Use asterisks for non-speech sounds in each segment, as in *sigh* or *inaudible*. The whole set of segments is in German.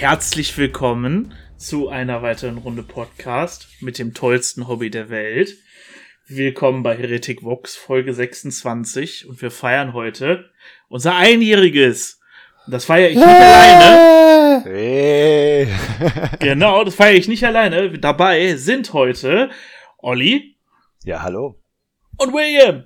Herzlich willkommen zu einer weiteren Runde Podcast mit dem tollsten Hobby der Welt. Willkommen bei Heretic Vox Folge 26 und wir feiern heute unser Einjähriges. Und das feiere ich nicht alleine. Hey. Genau, das feiere ich nicht alleine. Dabei sind heute Olli Ja, hallo. und William.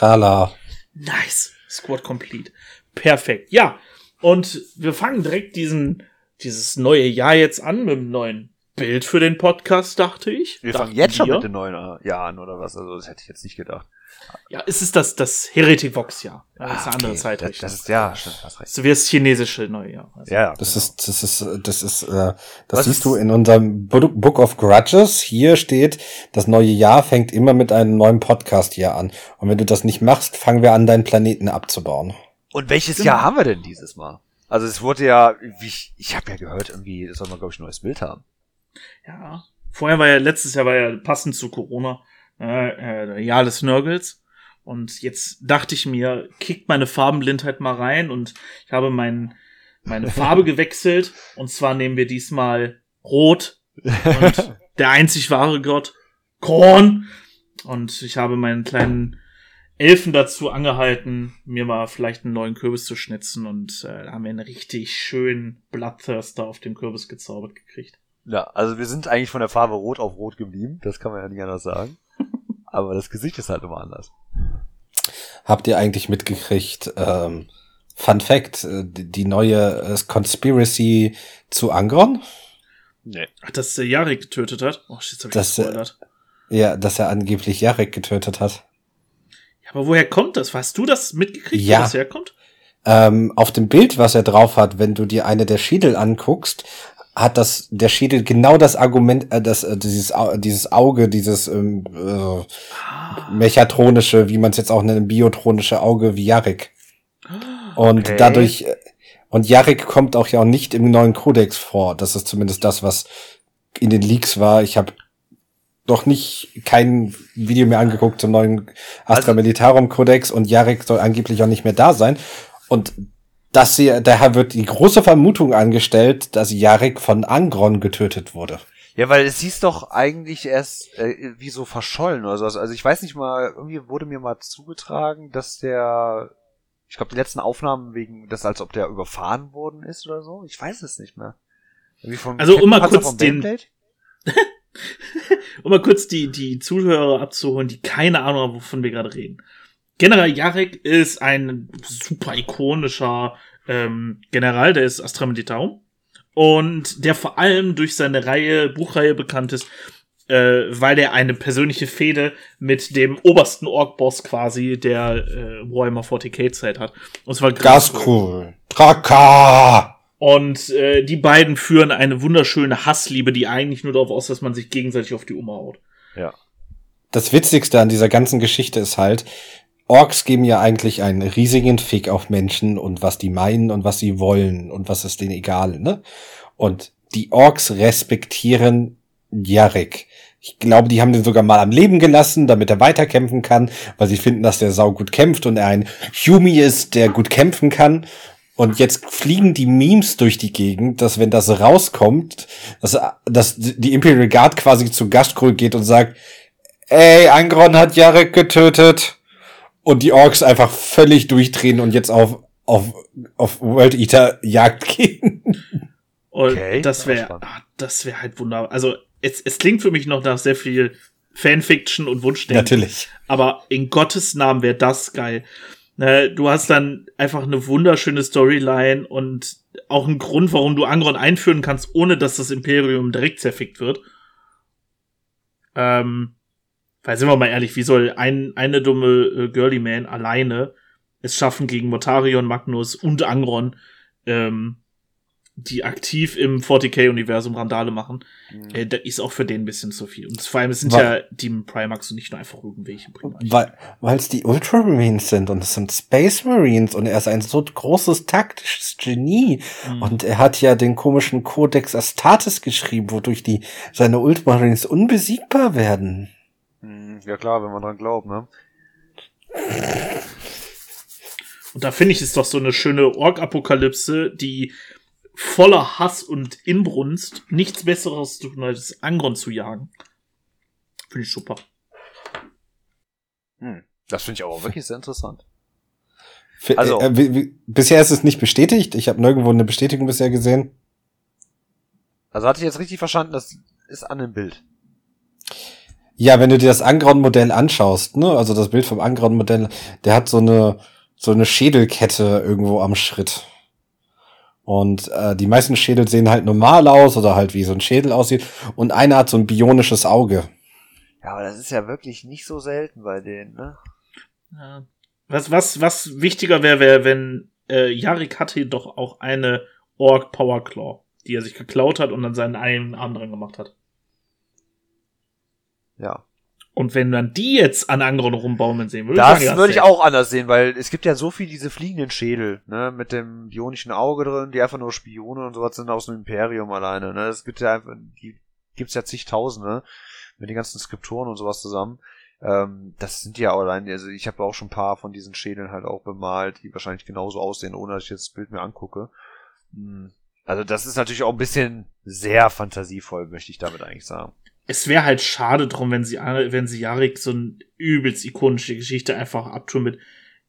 Hala. Nice. Squad complete. Perfekt. Ja. Und wir fangen direkt diesen, dieses neue Jahr jetzt an mit einem neuen Bild für den Podcast, dachte ich. Wir fangen jetzt schon wir. mit den neuen äh, Jahren oder was? Also, das hätte ich jetzt nicht gedacht. Ja, es ist das, das Heretic Vox Jahr. Ja, das ist Ah, eine andere okay. Zeitrichtung. Das, das ist, ja, stimmt, hast recht. so wie das chinesische Neujahr. Also, Ja, Das genau. ist, das ist, das ist, äh, das Was siehst ist- du in unserem Book of Grudges. Hier steht, das neue Jahr fängt immer mit einem neuen Podcast hier an. Und wenn du das nicht machst, fangen wir an, deinen Planeten abzubauen. Und welches Genau. Jahr haben wir denn dieses Mal? Also, es wurde ja, wie ich, ich habe ja gehört, irgendwie soll man, glaube ich, ein neues Bild haben. ja. Vorher war ja, letztes Jahr war ja passend zu Corona, äh, äh, Jahr des Nörgels. Und jetzt dachte ich mir, kickt meine Farbenblindheit mal rein und ich habe mein, meine Farbe *laughs* gewechselt. Und zwar nehmen wir diesmal Rot und *laughs* der einzig wahre Gott, Korn. Und ich habe meinen kleinen Elfen dazu angehalten, mir mal vielleicht einen neuen Kürbis zu schnitzen. Und äh, haben wir einen richtig schönen Bloodthirster auf dem Kürbis gezaubert gekriegt. Ja, also wir sind eigentlich von der Farbe rot auf rot geblieben. Das kann man ja nicht anders sagen. *laughs* Aber das Gesicht ist halt immer anders. Habt ihr eigentlich mitgekriegt, ähm, Fun Fact, äh, die, neue äh, Conspiracy zu Angron? Nee. Ach, dass der Jarek getötet hat? Oh, shit, hab ich Das, äh, gespoilert. Ja, dass er angeblich Jarek getötet hat. Aber woher kommt das? Hast du das mitgekriegt, Ja. wo das herkommt? Ähm, auf dem Bild, was er drauf hat, wenn du dir eine der Schädel anguckst, hat das der Schädel genau das Argument, äh, das äh, dieses Au- dieses Auge, dieses ähm, äh, mechatronische, wie man es jetzt auch nennt, biotronische Auge wie Jarek. Und Okay. dadurch äh, und Jarek kommt auch ja auch nicht im neuen Kodex vor. Das ist zumindest das, was in den Leaks war. Ich habe noch nicht kein Video mehr angeguckt zum neuen Astra Also- Militarum Kodex und Jarek soll angeblich auch nicht mehr da sein. Und das hier, daher wird die große Vermutung angestellt, dass Jarek von Angron getötet wurde. Ja, weil es hieß doch eigentlich erst äh, wie so verschollen oder sowas. Also ich weiß nicht mal, irgendwie wurde mir mal zugetragen, dass der, ich glaube, die letzten Aufnahmen wegen, das als ob der überfahren worden ist oder so. Ich weiß es nicht mehr. Also, um mal Panzer kurz vom den-? *laughs* Um mal kurz die, die Zuhörer abzuholen, die keine Ahnung haben, wovon wir gerade reden. General Jarek ist ein super ikonischer ähm, General, der ist Astra Militarum. Und der vor allem durch seine Reihe, Buchreihe bekannt ist, äh, weil er eine persönliche Fehde mit dem obersten Ork-Boss quasi der äh, Warhammer 40k Zeit hat. Und zwar Gaskul. Draka! Und äh, die beiden führen eine wunderschöne Hassliebe, die eigentlich nur darauf aus, dass man sich gegenseitig auf die Oma haut. Ja. Das Witzigste an dieser ganzen Geschichte ist halt, Orks geben ja eigentlich einen riesigen Fick auf Menschen und was die meinen und was sie wollen und was ist denen egal, ne? Und die Orks respektieren Jarek. Ich glaube, die haben den sogar mal am Leben gelassen, damit er weiterkämpfen kann, weil sie finden, dass der Sau gut kämpft und er ein Humi ist, der gut kämpfen kann. Und jetzt fliegen die Memes durch die Gegend, dass wenn das rauskommt, dass, dass die Imperial Guard quasi zu Gastkul geht und sagt, ey, Angron hat Jarek getötet. Und die Orks einfach völlig durchdrehen und jetzt auf, auf, auf World Eater Jagd *laughs* gehen. Und Okay, das wäre, ah, das wäre halt wunderbar. Also es, es klingt für mich noch nach sehr viel Fanfiction und Wunschdenken. Natürlich. Aber in Gottes Namen wäre das geil. Ne, du hast dann einfach eine wunderschöne Storyline und auch einen Grund, warum du Angron einführen kannst, ohne dass das Imperium direkt zerfickt wird. Ähm, weil sind wir mal ehrlich, wie soll ein, eine dumme äh, Girly Man alleine es schaffen gegen Motarion, Magnus und Angron, ähm, die aktiv im 40k-Universum Randale machen, Mhm. äh, da ist auch für den ein bisschen zu viel. Und vor allem, es sind Wa- ja Demon Primax und nicht nur einfach irgendwelche Primax. Weil weil es die Ultramarines sind und es sind Space Marines und er ist ein so großes taktisches Genie. Mhm. Und er hat ja den komischen Codex Astartes geschrieben, wodurch die seine Ultramarines unbesiegbar werden. Hm, Ja klar, wenn man dran glaubt, ne? Und da finde ich es doch so eine schöne Ork-Apokalypse, die voller Hass und Inbrunst nichts Besseres zu tun, als Angron zu jagen. Finde ich super. Hm. Das finde ich aber wirklich sehr interessant. Also- äh, wie, bisher ist es nicht bestätigt. Ich habe nirgendwo eine Bestätigung bisher gesehen. Also hatte ich jetzt richtig verstanden, das ist an dem Bild. Ja, wenn du dir das Angron-Modell anschaust, ne, also das Bild vom Angron-Modell, der hat so eine so eine Schädelkette irgendwo am Schritt. Und äh, die meisten Schädel sehen halt normal aus oder halt wie so ein Schädel aussieht. Und einer hat so ein bionisches Auge. Ja, aber das ist ja wirklich nicht so selten bei denen, ne? Ja. Was, was, was wichtiger wäre, wäre, wenn äh, Yarik hatte doch auch eine Orc Power Claw, die er sich geklaut hat und dann seinen einen Arm dran gemacht hat. Ja. Und wenn man die jetzt an Angron rumbaumeln sehen würde, Das würde ich auch anders sehen, weil es gibt ja so viel diese fliegenden Schädel, ne, mit dem bionischen Auge drin, die einfach nur Spione und sowas sind aus dem Imperium alleine, ne. Es gibt ja einfach, die gibt's ja zigtausende mit den ganzen Skriptoren und sowas zusammen. Ähm, das sind ja allein, also ich habe auch schon ein paar von diesen Schädeln halt auch bemalt, die wahrscheinlich genauso aussehen, ohne dass ich jetzt das Bild mir angucke. Hm. Also das ist natürlich auch ein bisschen sehr fantasievoll, möchte ich damit eigentlich sagen. Es wäre halt schade drum, wenn sie, wenn sie Yarik so eine übelst ikonische Geschichte einfach abtun mit,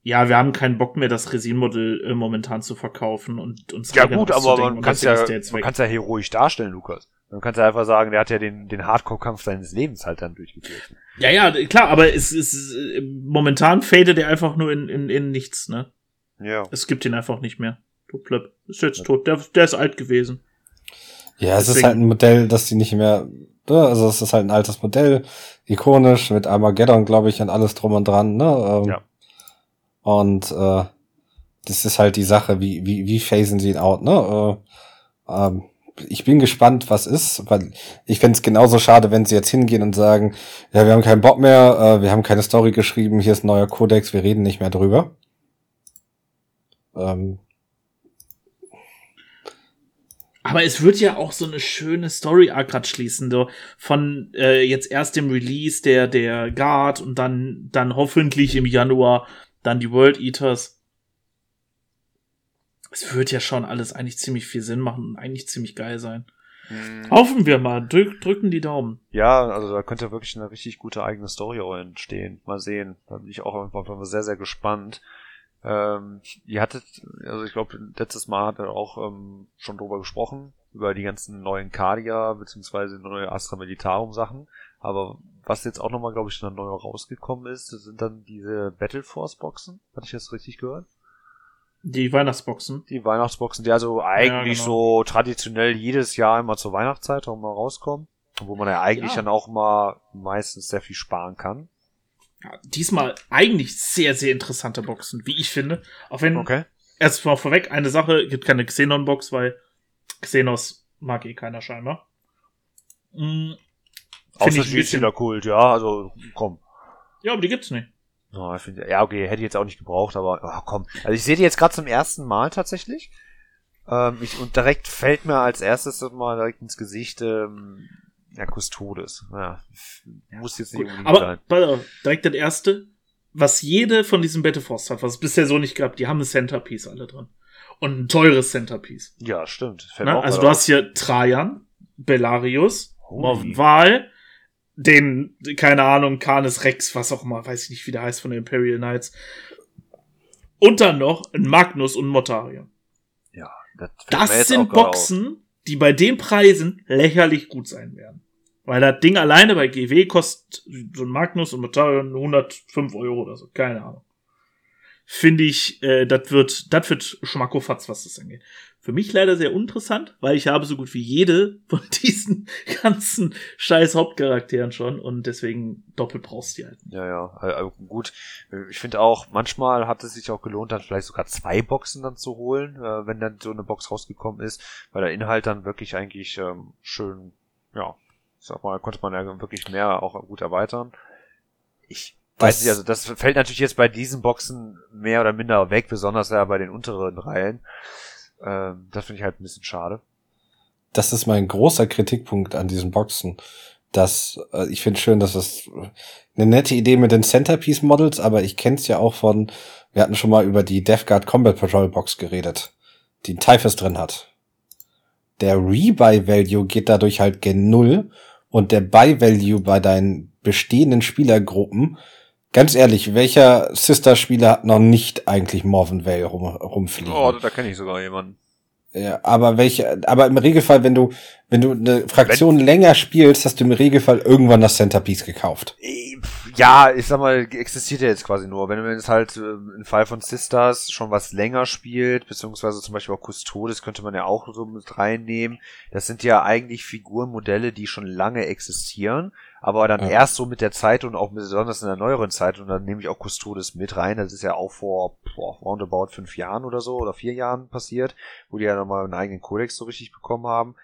ja, wir haben keinen Bock mehr, das Resin-Modell äh, momentan zu verkaufen und uns Ja gut, aber man kann ja, man kann's ja heroisch darstellen, Lukas. Man kann ja einfach sagen, der hat ja den, den Hardcore-Kampf seines Lebens halt dann durchgeführt. Ja, ja, klar, aber es ist äh, momentan fadet er einfach nur in, in, in nichts, ne? Ja. Es gibt ihn einfach nicht mehr. Tot Plöpp. Ist jetzt tot. Der, der ist alt gewesen. Ja, es ist Deswegen- halt ein Modell, das die nicht mehr, ne, also es ist halt ein altes Modell, ikonisch, mit Armageddon, glaube ich, und alles drum und dran, ne? Ähm, Ja. Und äh, das ist halt die Sache, wie, wie, wie phasen sie ihn out, ne? Äh, ähm, ich bin gespannt, was ist, weil ich fänd's genauso schade, wenn sie jetzt hingehen und sagen, ja, wir haben keinen Bock mehr, äh, wir haben keine Story geschrieben, hier ist ein neuer Kodex, wir reden nicht mehr drüber. Ähm, Aber es wird ja auch so eine schöne Story Arc grad schließen, so von äh, jetzt erst dem Release der der Guard und dann dann hoffentlich im Januar dann die World Eaters. Es wird ja schon alles eigentlich ziemlich viel Sinn machen und eigentlich ziemlich geil sein. Hoffen wir mal, drück, drücken die Daumen. Ja, also da könnte wirklich eine richtig gute eigene Story entstehen. Mal sehen. Da bin ich auch einfach sehr, sehr gespannt. Ähm, ihr hattet, also ich glaube, letztes Mal hat er auch ähm, schon drüber gesprochen, über die ganzen neuen Cardia, beziehungsweise neue Astra Militarum Sachen. Aber was jetzt auch nochmal, glaube ich, dann neu rausgekommen ist, sind dann diese Battle Force Boxen. Hatte ich das richtig gehört? Die Weihnachtsboxen. Die Weihnachtsboxen, die also eigentlich genau. so traditionell jedes Jahr immer zur Weihnachtszeit auch mal rauskommen. Wo man ja eigentlich Ja. dann auch mal meistens sehr viel sparen kann. Diesmal eigentlich sehr, sehr interessante Boxen, wie ich finde. Auch wenn Okay. erstmal vorweg eine Sache, gibt keine Xenon-Box, weil Xenos mag eh keiner scheinbar. Mm, Außer Finde ich ein bisschen. der Kult, ja, also komm. Ja, aber die gibt's nicht. Ja, ich find, ja, okay, hätte ich jetzt auch nicht gebraucht, aber oh, komm. Also ich sehe die jetzt gerade zum ersten Mal tatsächlich. Ähm, ich, und direkt fällt mir als erstes mal direkt ins Gesicht ähm, ja, Custodes. Ja, muss jetzt nicht Aber sein. auf, direkt das erste, was jede von diesen Battleforce hat, was es bisher so nicht gab, die haben ein Centerpiece alle drin. Und ein teures Centerpiece. Ja, stimmt. Fällt Ne? Also du hast hier Trajan, Bellarius. Wahl, den, keine Ahnung, Canis Rex, was auch immer, weiß ich nicht, wie der heißt von den Imperial Knights. Und dann noch ein Magnus und Mortarion. Ja, das, Das sind Boxen, die bei den Preisen lächerlich gut sein werden. Weil das Ding alleine bei GW kostet so ein Magnus und Mortarion 105 Euro oder so, keine Ahnung. Finde ich, äh, das wird, das wird Schmackofatz, was das angeht. Für mich leider sehr uninteressant, weil ich habe so gut wie jede von *laughs* diesen ganzen scheiß Hauptcharakteren schon und deswegen doppelt brauchst du die halt. Ja, ja, also gut. Ich finde auch, manchmal hat es sich auch gelohnt, dann vielleicht sogar zwei Boxen dann zu holen, äh, wenn dann so eine Box rausgekommen ist, weil der Inhalt dann wirklich eigentlich ähm, schön, ja, ich sag mal, konnte man ja wirklich mehr auch gut erweitern. Ich weiß Das- nicht, also das fällt natürlich jetzt bei diesen Boxen mehr oder minder weg, besonders ja bei den unteren Reihen. Ähm, das finde ich halt ein bisschen schade. das ist mein großer Kritikpunkt an diesen Boxen. Das, äh, ich finde schön, dass es eine nette Idee mit den Centerpiece Models, aber ich kenne es ja auch von, wir hatten schon mal über die Death Guard Combat Patrol Box geredet, die ein Typhus drin hat. der Rebuy-Value geht dadurch halt gen Null und der Buy-Value bei deinen bestehenden Spielergruppen, ganz ehrlich, welcher Sister-Spieler hat noch nicht eigentlich Morven Vale rum, rumfliegen? Oh, da kenne ich sogar jemanden. Ja, aber welche, aber im Regelfall, wenn du, wenn du eine Fraktion wenn, länger spielst, hast du im Regelfall irgendwann das Centerpiece gekauft. Äh, ja, ich sag mal, existiert ja jetzt quasi nur. Wenn du jetzt halt äh, im Fall von Sisters schon was länger spielt, beziehungsweise zum Beispiel auch Custodes könnte man ja auch so mit reinnehmen. Das sind ja eigentlich Figurenmodelle, die schon lange existieren, aber dann ja. erst so mit der Zeit und auch besonders in der neueren Zeit, und dann nehme ich auch Custodes mit rein, das ist ja auch vor boah, roundabout fünf Jahren oder so, oder vier Jahren passiert, wo die ja nochmal einen eigenen Kodex so richtig bekommen haben.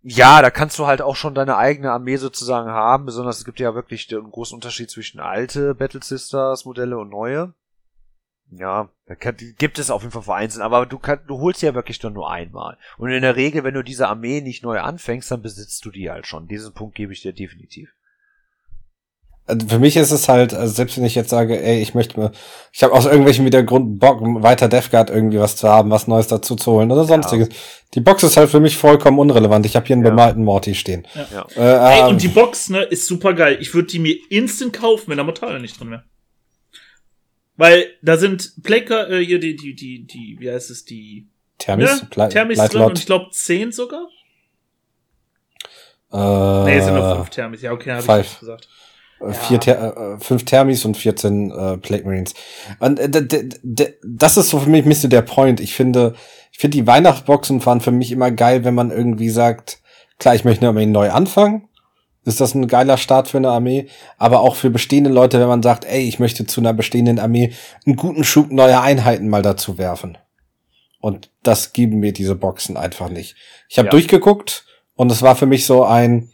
Ja, da kannst du halt auch schon deine eigene Armee sozusagen haben, besonders es gibt ja wirklich einen großen Unterschied zwischen alte Battle Sisters Modelle und neue. Ja, da kann, gibt es auf jeden Fall vereinzelt, aber du, kann, du holst ja wirklich nur einmal. Und in der Regel, wenn du diese Armee nicht neu anfängst, dann besitzt du die halt schon. Diesen Punkt gebe ich dir definitiv. Also für mich ist es halt, also selbst wenn ich jetzt sage, ey, ich möchte mir, ich habe aus irgendwelchen Widergründen Bock, weiter Death Guard irgendwie was zu haben, was Neues dazu zu holen oder sonstiges. Ja. Die Box ist halt für mich vollkommen unrelevant. Ich habe hier einen ja. bemalten Morty stehen. Ja. Äh, ey, und ähm, die Box, ne, ist super geil. Ich würde die mir instant kaufen, wenn da Mortale nicht drin wäre. Weil da sind Plaker, äh, hier die, die, die, die, wie heißt es, die Thermis, ne? Thermis drin und ich glaube zehn sogar. Äh, nee, es sind nur fünf Thermis. Ja, okay, habe ich gesagt. Äh, ja. Vier Ther äh, fünf Thermis und 14 äh, Plague Marines. Und äh, das ist so für mich ein bisschen der Point. Ich finde, ich finde die Weihnachtsboxen waren für mich immer geil, wenn man irgendwie sagt, klar, ich möchte eine neu anfangen. Ist das ein geiler Start für eine Armee? Aber auch für bestehende Leute, wenn man sagt, ey, ich möchte zu einer bestehenden Armee einen guten Schub neuer Einheiten mal dazu werfen. Und das geben mir diese Boxen einfach nicht. Ich habe ja. durchgeguckt und es war für mich so ein,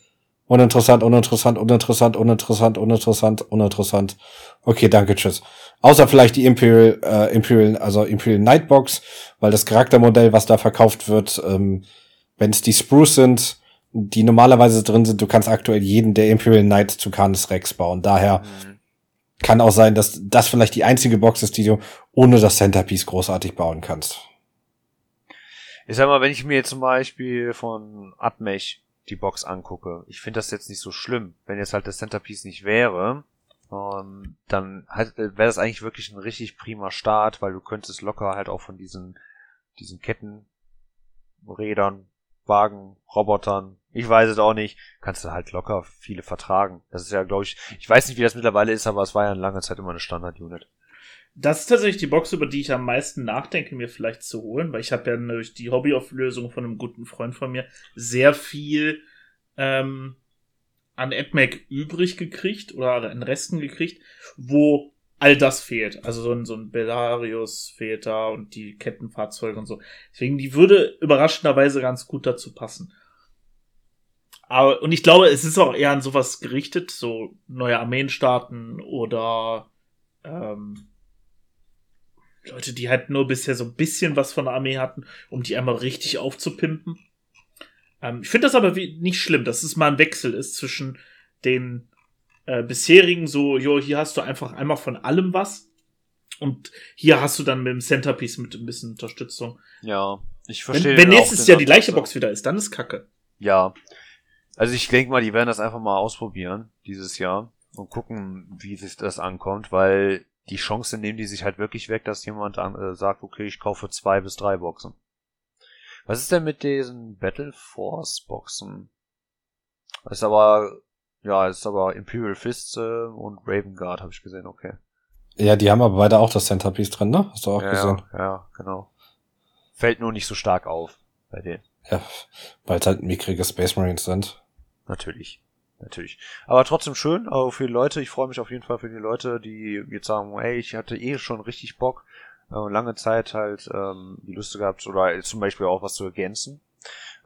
Uninteressant, uninteressant, uninteressant, uninteressant, uninteressant, uninteressant. Okay, danke, tschüss. Außer vielleicht die Imperial, äh, Imperial, also Imperial Nightbox, weil das Charaktermodell, was da verkauft wird, ähm, wenn es die Spruce sind, die normalerweise drin sind, du kannst aktuell jeden der Imperial Knight zu Canis Rex bauen. Daher mhm. kann auch sein, dass das vielleicht die einzige Box ist, die du ohne das Centerpiece großartig bauen kannst. Ich sag mal, wenn ich mir zum Beispiel von Atmech die Box angucke. Ich finde das jetzt nicht so schlimm. Wenn jetzt halt das Centerpiece nicht wäre, ähm, dann halt, wäre das eigentlich wirklich ein richtig prima Start, weil du könntest locker halt auch von diesen, diesen Ketten, Rädern, Wagen, Robotern, ich weiß es auch nicht, kannst du halt locker viele vertragen. Das ist ja, glaube ich, ich weiß nicht, wie das mittlerweile ist, aber es war ja in langer Zeit immer eine Standard-Unit. Das ist tatsächlich die Box, über die ich am meisten nachdenke, mir vielleicht zu holen, weil ich habe ja durch die Hobbyauflösung von einem guten Freund von mir sehr viel ähm, an AdMac übrig gekriegt oder an Resten gekriegt, wo all das fehlt. Also so ein, so ein Belarus fehlt da und die Kettenfahrzeuge und so. Deswegen, die würde überraschenderweise ganz gut dazu passen. Aber, und ich glaube, es ist auch eher an sowas gerichtet, so neue Armeen starten oder ähm, Leute, die halt nur bisher so ein bisschen was von der Armee hatten, um die einmal richtig aufzupimpen. Ähm, ich finde das aber wie, nicht schlimm, dass es mal ein Wechsel ist zwischen den äh, bisherigen, so, jo, hier hast du einfach einmal von allem was. Und hier hast du dann mit dem Centerpiece mit ein bisschen Unterstützung. Ja, ich verstehe. Wenn, wenn nächstes Jahr die gleiche Box wieder ist, dann ist Kacke. Ja. Also ich denke mal, die werden das einfach mal ausprobieren dieses Jahr und gucken, wie sich das ankommt, weil die Chance nehmen die sich halt wirklich weg, dass jemand an, äh, sagt, okay, ich kaufe zwei bis drei Boxen. Was ist denn mit diesen Battle Force Boxen? Das ist aber, ja, ist aber Imperial Fists äh, und Raven Guard, habe ich gesehen, okay. Ja, die haben aber beide auch das Centerpiece drin, ne? Hast du auch ja, gesehen? Ja, ja, genau. Fällt nur nicht so stark auf bei denen. Ja, weil es halt mickrige Space Marines sind. Natürlich natürlich. Aber trotzdem schön, aber für die Leute, ich freue mich auf jeden Fall für die Leute, die jetzt sagen, hey, ich hatte eh schon richtig Bock, äh, lange Zeit halt ähm, die Lust gehabt, oder zum Beispiel auch was zu ergänzen.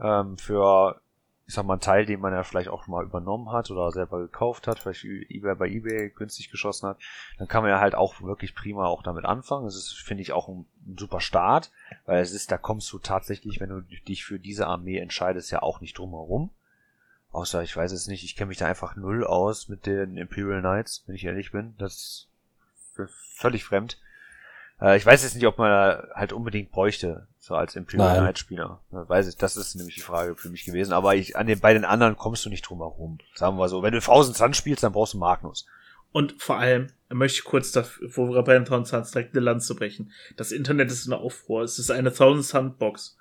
Ähm, für, ich sag mal, einen Teil, den man ja vielleicht auch mal übernommen hat oder selber gekauft hat, vielleicht eBay bei eBay günstig geschossen hat, dann kann man ja halt auch wirklich prima auch damit anfangen. Das ist, finde ich, auch ein, ein super Start, weil es ist, da kommst du tatsächlich, wenn du dich für diese Armee entscheidest, ja auch nicht drum herum. Außer, ich weiß es nicht, ich kenne mich da einfach null aus mit den Imperial Knights, wenn ich ehrlich bin. Das ist völlig fremd. Äh, ich weiß jetzt nicht, ob man da halt unbedingt bräuchte, so als Imperial Nein. Knight Spieler. Ja, Weiß ich, das ist nämlich die Frage für mich gewesen. Aber ich, an den, bei den anderen kommst du nicht drum herum. Sagen wir so. Wenn du Thousand Sun spielst, dann brauchst du Magnus. Und vor allem möchte ich kurz, dafür, wo wir bei den Thousand Suns direkt eine Lanze brechen. Das Internet ist in Aufruhr. Es ist eine Thousand Sun Box,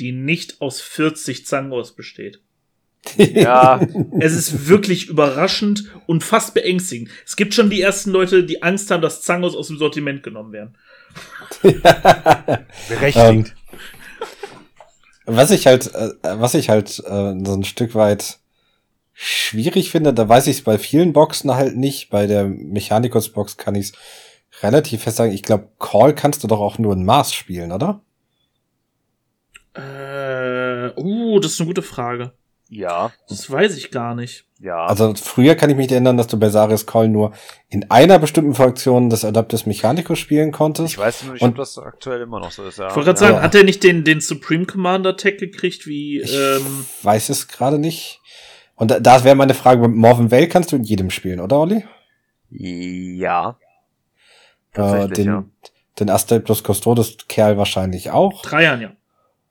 die nicht aus 40 Zangos besteht. Ja, *laughs* Es ist wirklich überraschend und fast beängstigend. Es gibt schon die ersten Leute, die Angst haben, dass Zangos aus dem Sortiment genommen werden. *laughs* berechtigt. Ähm, was ich halt, äh, was ich halt äh, so ein Stück weit schwierig finde, da weiß ich es bei vielen Boxen halt nicht. Bei der Mechanicus-Box kann ich es relativ fest sagen. Ich glaube, Call kannst du doch auch nur in Maß spielen, oder? Äh, uh, das ist eine gute Frage. Ja, Das weiß ich gar nicht. ja. Also früher kann ich mich erinnern, dass du bei Sarius Call nur in einer bestimmten Fraktion des Adaptus Mechanicus spielen konntest. ich weiß nur nicht, und- ob das aktuell immer noch so ist. Ja. Ich wollte gerade sagen, Ja. hat er nicht den, den Supreme Commander Tag gekriegt, wie, Ich ähm, weiß es gerade nicht. Und da, da wäre meine Frage, Morven Vale kannst du in jedem spielen, oder Olli? Ja. Äh, Tatsächlich, den, ja. den Astaptus Custodes Kerl wahrscheinlich auch. drei Jahren, ja.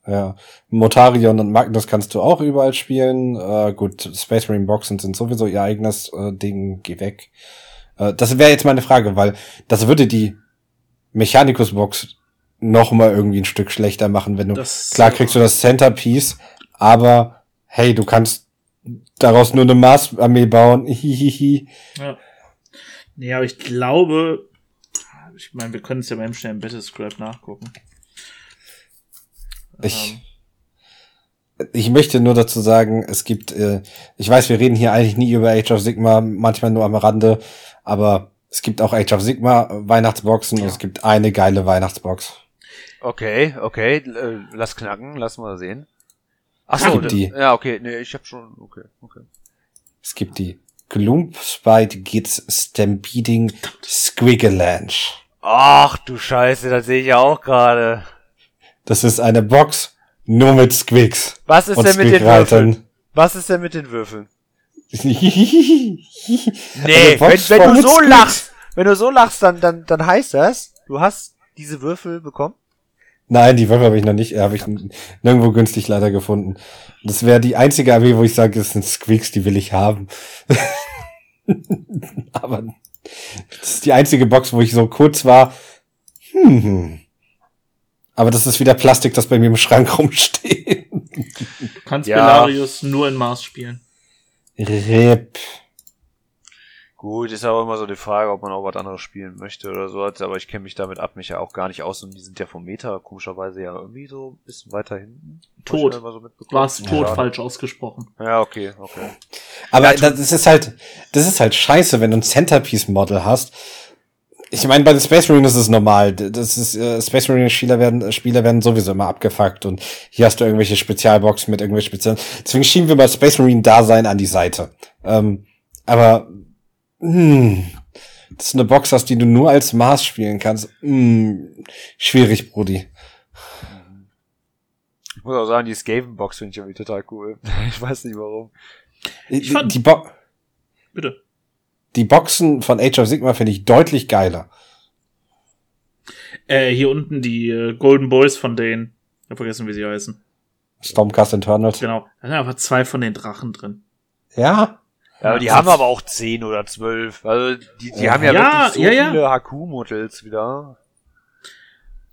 Ja. Motarion und Magnus kannst du auch überall spielen. Äh, gut, Space Marine Boxen sind sowieso ihr eigenes äh, Ding, geh weg. Äh, das wäre jetzt meine Frage, weil das würde die Mechanicus Box noch mal irgendwie ein Stück schlechter machen, wenn du Das, klar kriegst du das Centerpiece, aber hey, du kannst daraus nur eine Mars-Armee bauen. *laughs* Hihihi. Ja. Nee, aber ich glaube, ich meine, wir können es ja beim schnellen Battlescribe nachgucken. Ich, Ähm, ich möchte nur dazu sagen, es gibt, äh, ich weiß, wir reden hier eigentlich nie über Age of Sigma, manchmal nur am Rande, aber es gibt auch Age of Sigma Weihnachtsboxen und Ja. es gibt eine geile Weihnachtsbox. Okay, okay, äh, lass knacken, lass mal sehen. Ach Es so, die. ja, okay, nee, ich hab schon, okay, okay. Es gibt die Gloomspite Gits Stampeding Squigalanche. Ach du Scheiße, das sehe ich ja auch gerade. Das ist eine Box nur mit Squigs. Was ist denn mit den Würfeln? Was ist denn mit den Würfeln? *laughs* nee, wenn, wenn du so Squigs. lachst, wenn du so lachst, dann, dann, dann heißt das, du hast diese Würfel bekommen? Nein, die Würfel habe ich noch nicht, habe ich nirgendwo günstig leider gefunden. Das wäre die einzige Armee, wo ich sage, es sind Squeaks, die will ich haben. *laughs* Aber das ist die einzige Box, wo ich so kurz war. Hm. Aber das ist wieder Plastik, das bei mir im Schrank *laughs* rumsteht. du kannst Ja. Belarius nur in Mars spielen. Rip. Gut, ist aber immer so die Frage, ob man auch was anderes spielen möchte oder so. Aber ich kenne mich damit ab, mich ja auch gar nicht aus und die sind ja vom Meta komischerweise ja irgendwie so ein bisschen weiter hinten. Tot. ja so hast tot Schade. falsch ausgesprochen. Ja, okay, okay. Aber Ja, das ist halt, das ist halt scheiße, wenn du ein Centerpiece-Model hast. Ich meine, bei den Space Marine ist es normal. Das ist, äh, Space Marine Spieler werden, Spieler werden sowieso immer abgefuckt und hier hast du irgendwelche Spezialboxen mit irgendwelchen Spezial. Deswegen schieben wir mal Space Marine Dasein an die Seite. Ähm, aber, hm, das ist eine Box hast, die du nur als Maß spielen kannst. Hm, schwierig, Brudi. Ich muss auch sagen, die Skaven-Box finde ich irgendwie total cool. *laughs* ich weiß nicht warum. Ich fand- die, Bo Bitte. Die Boxen von Age of Sigma finde ich deutlich geiler. Äh, hier unten die äh, Golden Boys von denen. Ich hab vergessen, wie sie heißen. Stormcast Internals. Genau. Da sind einfach zwei von den Drachen drin. Ja, Ja, aber die haben aber auch 10 oder 12. Also die, die Ja. haben ja, Ja, wirklich so ja, ja. viele HQ-Models wieder.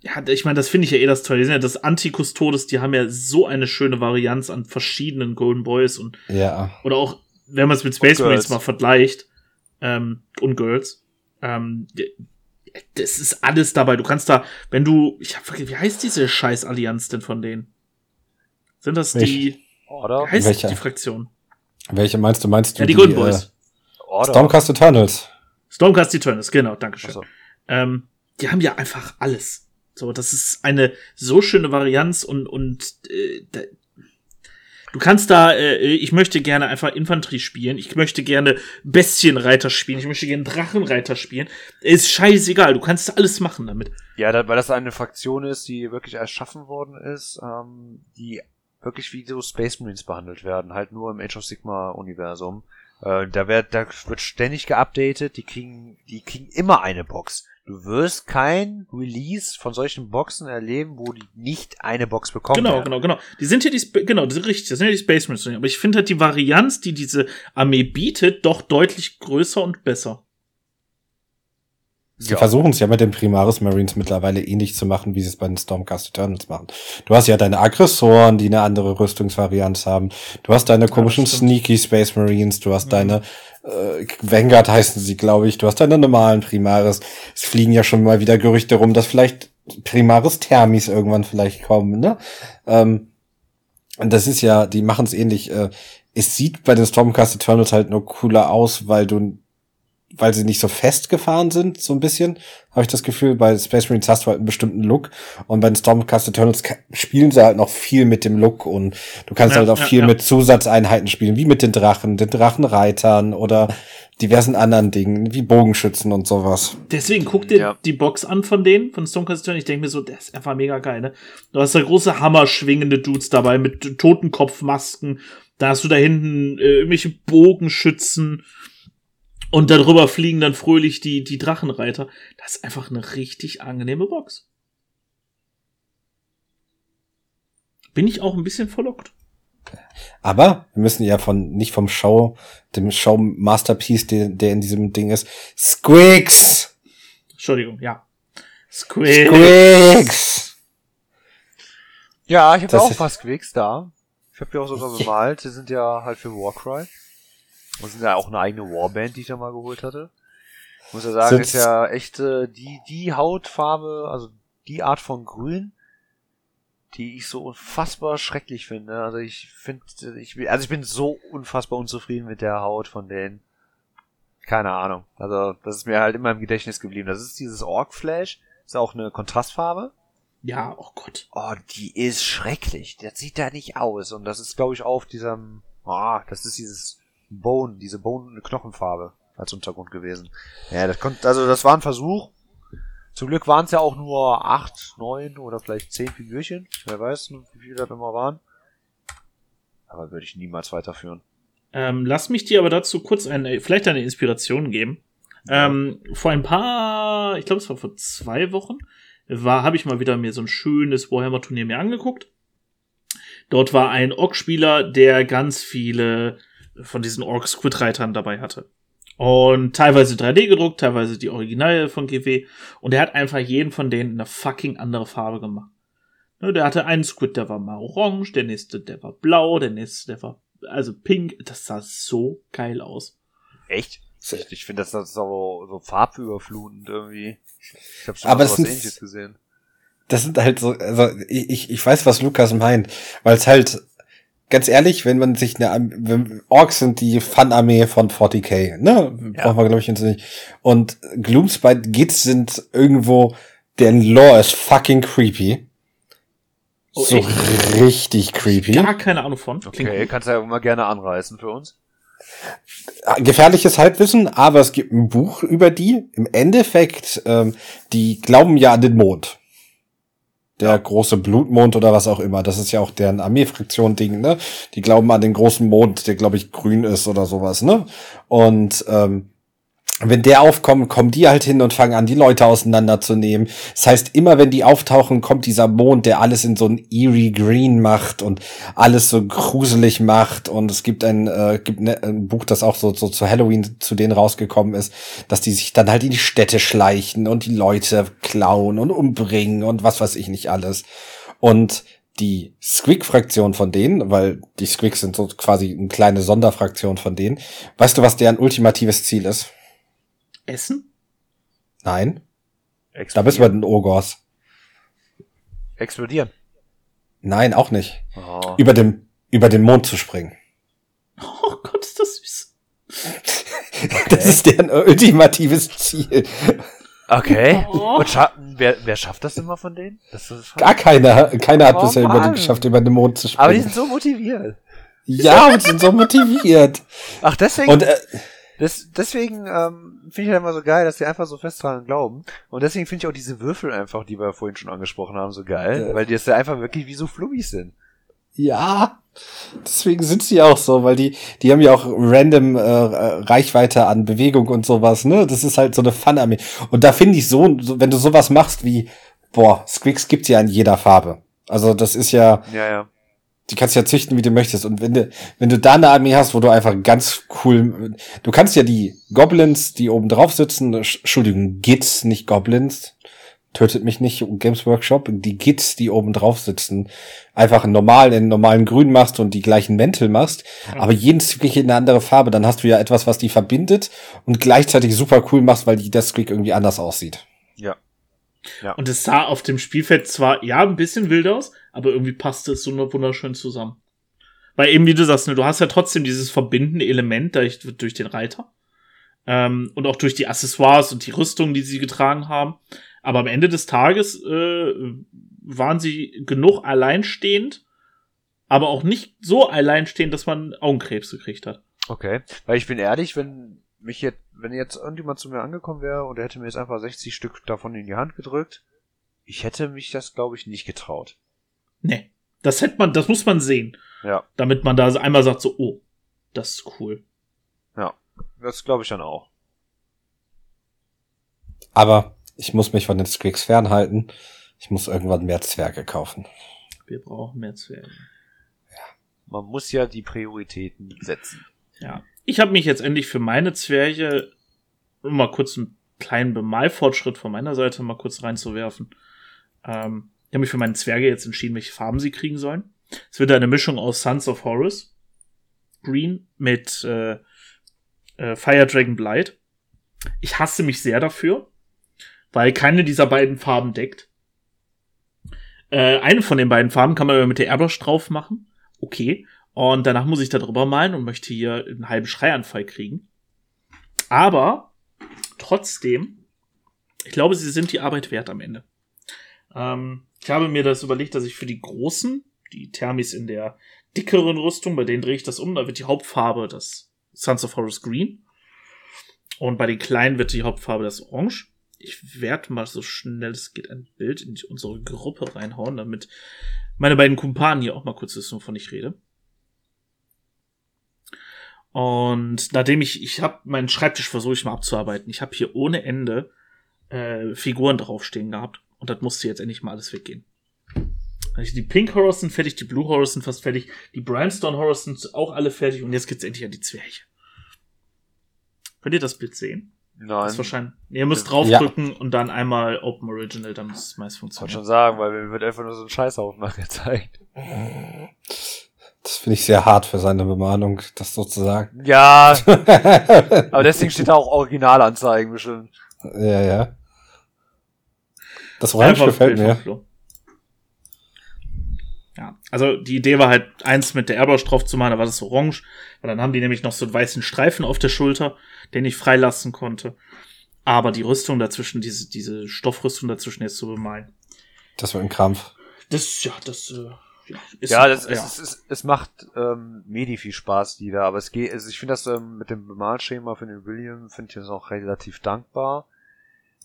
Ja, ich meine, das finde ich ja eh das Tolle. Die sind ja das Anti-Custodes, die haben ja so eine schöne Varianz an verschiedenen Golden Boys und ja. oder auch, wenn man es mit Space Marines mal vergleicht, ähm, und Girls, ähm, das ist alles dabei. Du kannst da, wenn du, ich hab vergessen, wie heißt diese scheiß Allianz denn von denen? Sind das die, Oder? wie heißt Welche? die Fraktion? Welche meinst du? Meinst du Ja, die Golden äh, Boys. Oder? Stormcast Eternals. Stormcast Eternals, genau, Dankeschön. Achso. Ähm, die haben ja einfach alles. So, das ist eine so schöne Varianz und, und äh, da, du kannst da, äh, ich möchte gerne einfach Infanterie spielen, ich möchte gerne Bestienreiter spielen, ich möchte gerne Drachenreiter spielen. Ist scheißegal, du kannst alles machen damit. Ja, da, weil das eine Fraktion ist, die wirklich erschaffen worden ist, ähm, die wirklich wie so Space Marines behandelt werden, halt nur im Age of Sigma Universum. Äh, da wird, da wird ständig geupdatet, die kriegen, die kriegen immer eine Box. Du wirst kein Release von solchen Boxen erleben, wo die nicht eine Box bekommen. Genau, werden. genau, genau. Die sind ja die, Sp- genau, das ist richtig, das sind ja die Space Marines. Aber ich finde halt die Varianz, die diese Armee bietet, doch deutlich größer und besser. Sie Ja. versuchen es ja mit den Primaris Marines mittlerweile ähnlich zu machen, wie sie es bei den Stormcast Eternals machen. Du hast ja deine Aggressoren, die eine andere Rüstungsvarianz haben. Du hast deine komischen stimmt. Sneaky Space Marines. Du hast Mhm. deine äh, Vanguard heißen sie, glaube ich. Du hast deine normalen Primaris. Es fliegen ja schon mal wieder Gerüchte rum, dass vielleicht Primaris Thermis irgendwann vielleicht kommen. Ne? Ähm, und das ist ja, die machen es ähnlich. Äh, es sieht bei den Stormcast Eternals halt nur cooler aus, weil du weil sie nicht so festgefahren sind, so ein bisschen, habe ich das Gefühl. Bei Space Marines hast du halt einen bestimmten Look und bei den Stormcast Eternals spielen sie halt noch viel mit dem Look und du kannst Ja, halt auch ja, viel ja. mit Zusatzeinheiten spielen, wie mit den Drachen, den Drachenreitern oder diversen anderen Dingen, wie Bogenschützen und sowas. Deswegen guck dir Ja. die Box an von denen, von Stonecast Eternal. Ich denke mir so, das ist einfach mega geil, ne? Du hast da große hammerschwingende Dudes dabei mit Totenkopfmasken. Da hast du da hinten äh, irgendwelche Bogenschützen. Und darüber fliegen dann fröhlich die, die Drachenreiter. Das ist einfach eine richtig angenehme Box. Bin ich auch ein bisschen verlockt. Aber wir müssen ja von nicht vom Show, dem Show Masterpiece, der, der in diesem Ding ist, Squix! Entschuldigung, ja. Squid. Squix! Ja, ich habe auch ist- was Quicks da. Ich habe die auch sogar *laughs* bemalt. Die sind ja halt für Warcry. Und sind ja auch eine eigene Warband, die ich da mal geholt hatte. Ich muss ja sagen, Sind's- ist ja echt äh, die, die Hautfarbe, also die Art von Grün, die ich so unfassbar schrecklich finde. Also ich finde, ich, bin- also ich bin so unfassbar unzufrieden mit der Haut von denen. Keine Ahnung. Also das ist mir halt immer im Gedächtnis geblieben. Das ist dieses Orc Flash. Ist auch eine Kontrastfarbe. Ja, oh Gott. Oh, die ist schrecklich. Das sieht da nicht aus. Und das ist, glaube ich, auf diesem, ah, das ist dieses Bone, diese Bone-Knochenfarbe als Untergrund gewesen. Ja, das konnte, also das war ein Versuch. Zum Glück waren es ja auch nur acht, neun oder vielleicht zehn Figürchen. Wer weiß, wie viele das immer waren. Aber würde ich niemals weiterführen. Ähm, lass mich dir aber dazu kurz eine, vielleicht eine Inspiration geben. Ähm, vor ein paar, ich glaube, es war vor zwei Wochen, war, habe ich mal wieder mir so ein schönes Warhammer-Turnier mir angeguckt. Dort war ein Ork-Spieler, der ganz viele von diesen Ork-Squid-Reitern dabei hatte. Und teilweise 3D gedruckt, teilweise die Originale von GW. Und er hat einfach jeden von denen in eine fucking andere Farbe gemacht. Ne, der hatte einen Squid, der war mal orange, der nächste, der war blau, der nächste, der war also pink. Das sah so geil aus. Echt? Ich, ich finde das, das ist so, so farbüberflutend irgendwie. Ich habe schon Aber was sind- ähnliches gesehen. Das sind halt so, also ich, ich, ich weiß, was Lukas meint, weil es halt, ganz ehrlich, wenn man sich eine, wenn, Orks sind die Fun-Armee von 40k, ne? Ja. Brauchen wir, glaube ich, jetzt nicht. Und Gloomspite Gits sind irgendwo, deren Lore ist fucking creepy. Oh, so echt? richtig creepy. Gar keine Ahnung von. Klingt Okay, gut. kannst du ja immer gerne anreißen für uns. gefährliches Halbwissen, aber es gibt ein Buch über die. Im Endeffekt, ähm, die glauben ja an den Mond. Der große Blutmond oder was auch immer. Das ist ja auch deren Armeefraktion-Ding, ne? Die glauben an den großen Mond, der, glaube ich, grün ist oder sowas, ne? Und ähm, wenn der aufkommt, kommen die halt hin und fangen an, die Leute auseinanderzunehmen. Das heißt, immer wenn die auftauchen, kommt dieser Mond, der alles in so ein eerie Green macht und alles so gruselig macht. Und es gibt ein, äh, gibt ne, ein Buch, das auch so, so zu Halloween zu denen rausgekommen ist, dass die sich dann halt in die Städte schleichen und die Leute klauen und umbringen und was weiß ich nicht alles. Und die Squeak-Fraktion von denen, weil die Squeaks sind so quasi eine kleine Sonderfraktion von denen. Weißt du, was deren ultimatives Ziel ist? Essen? Nein. Da bist du bei den Ogors. Explodieren. Nein, auch nicht. Oh. Über dem, über den Mond zu springen. Oh Gott, ist das süß. *laughs* Das ist deren ultimatives Ziel. Okay. Oh. Und scha wer, wer schafft das immer von denen? Das ist Gar keiner, keiner hat Oh bisher über den geschafft, über den Mond zu springen. Aber die sind so motiviert. ja, und sind so motiviert. Ach, deswegen, Und äh, des, deswegen ähm, finde ich halt immer so geil, dass die einfach so fest dran glauben. Und deswegen finde ich auch diese Würfel einfach, die wir vorhin schon angesprochen haben, so geil. Ja. Weil die jetzt ja einfach wirklich wie so Flummis sind. ja, Deswegen sind sie auch so, weil die, die haben ja auch random äh, Reichweite an Bewegung und sowas, ne? Das ist halt so eine Fun-Armee. Und da finde ich so, so, wenn du sowas machst wie, boah, Squicks gibt's ja in jeder Farbe. Also das ist ja, Ja, ja. Die kannst ja züchten, wie du möchtest. Und wenn du, wenn du da eine Armee hast, wo du einfach ganz cool, du kannst ja die Goblins, die oben drauf sitzen, Entschuldigung, Gits, nicht Goblins, tötet mich nicht, Games Workshop, die Gits, die oben drauf sitzen, einfach normalen, in normalen Grün machst und die gleichen Mäntel machst, Ja. aber jeden Squeak in eine andere Farbe, dann hast du ja etwas, was die verbindet und gleichzeitig super cool machst, weil die, der Squeak irgendwie anders aussieht. Ja. Und es sah auf dem Spielfeld zwar, ja, ein bisschen wild aus, aber irgendwie passte es so wunderschön zusammen. Weil eben, wie du sagst, ne, du hast ja trotzdem dieses verbindende Element durch, durch den Reiter. Ähm, und auch durch die Accessoires und die Rüstung, die sie getragen haben. Aber am Ende des Tages äh, waren sie genug alleinstehend, aber auch nicht so alleinstehend, dass man Augenkrebs gekriegt hat. Okay. Weil ich bin ehrlich, wenn mich jetzt, wenn jetzt irgendjemand zu mir angekommen wäre und er hätte mir jetzt einfach 60 Stück davon in die Hand gedrückt, ich hätte mich das, glaube ich, nicht getraut. Nee. Das hätte man, das muss man sehen. Ja. Damit man da einmal sagt so, oh, das ist cool. Das glaube ich dann auch. Aber ich muss mich von den Squeaks fernhalten. Ich muss irgendwann mehr Zwerge kaufen. Wir brauchen mehr Zwerge. Man muss ja die Prioritäten setzen. Ja. Ich habe mich jetzt endlich für meine Zwerge, um mal kurz einen kleinen Bemalfortschritt von meiner Seite mal kurz reinzuwerfen. Ähm, ich habe mich für meine Zwerge jetzt entschieden, welche Farben sie kriegen sollen. Es wird eine Mischung aus Sons of Horus, Green mit äh, äh, Fire Dragon Blight. Ich hasse mich sehr dafür, weil keine dieser beiden Farben deckt. Äh, eine von den beiden Farben kann man mit der Airbrush drauf machen. Okay. Und danach muss ich da drüber malen und möchte hier einen halben Schreianfall kriegen. Aber trotzdem, ich glaube, sie sind die Arbeit wert am Ende. Ähm, ich habe mir das überlegt, dass ich für die großen, die Thermis in der dickeren Rüstung, bei denen drehe ich das um, da wird die Hauptfarbe das Sons of Horus Green. Und bei den kleinen wird die Hauptfarbe das Orange. Ich werde mal so schnell es geht ein Bild in unsere Gruppe reinhauen, damit meine beiden Kumpanen hier auch mal kurz wissen, wovon ich rede. Und nachdem ich, ich habe meinen Schreibtisch versuche ich mal abzuarbeiten. Ich habe hier ohne Ende äh, Figuren draufstehen gehabt. Und das musste jetzt endlich mal alles weggehen. Also Die Pink Horrors sind fertig, die Blue Horrors sind fast fertig, die Brimstone Horrors sind auch alle fertig und jetzt geht's endlich an die Zwerche. Könnt ihr das Bild sehen? Das Nein. ist wahrscheinlich. Ihr müsst Ja. draufdrücken und dann einmal Open Original, dann muss es meist Ich wollte funktionieren. schon sagen, weil mir wird einfach nur so ein Scheißhaufen *laughs* angezeigt. Das finde ich sehr hart für seine Bemalung, das sozusagen. Ja, *laughs* aber deswegen steht da auch Originalanzeigen bestimmt. ja, ja. Das Orange Einfach gefällt mir. Flo. Ja, also die Idee war halt, eins mit der Airbrush drauf zu machen, da war das orange, weil dann haben die nämlich noch so einen weißen Streifen auf der Schulter, den ich freilassen konnte. Aber die Rüstung dazwischen, diese, diese Stoffrüstung dazwischen jetzt zu bemalen, Das wird ein Krampf. das, ja, das, äh, ja, ist, Ja, das, ja. Es, es, es macht ähm, Medi viel Spaß, die da, aber es geht, also ich finde das ähm, mit dem Bemalschema für den William, finde ich das auch relativ dankbar.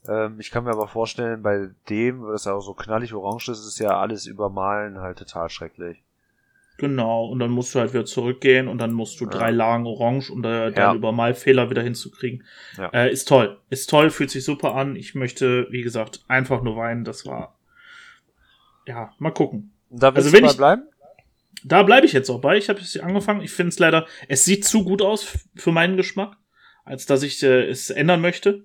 Ähm, ich kann mir aber vorstellen, bei dem, weil das ja auch so knallig orange ist, ist ja alles übermalen halt total schrecklich. Genau, und dann musst du halt wieder zurückgehen und dann musst du Ja. drei Lagen orange, um da Ja. deinen Übermalfehler wieder hinzukriegen. Ja. Äh, ist toll. Ist toll, fühlt sich super an. Ich möchte, wie gesagt, einfach nur weinen. Das war. Ja, mal gucken. Da willst Also du mal ich- bleiben? Da bleibe ich jetzt auch bei. Ich habe es angefangen. Ich finde es leider, es sieht zu gut aus für meinen Geschmack, als dass ich äh, es ändern möchte.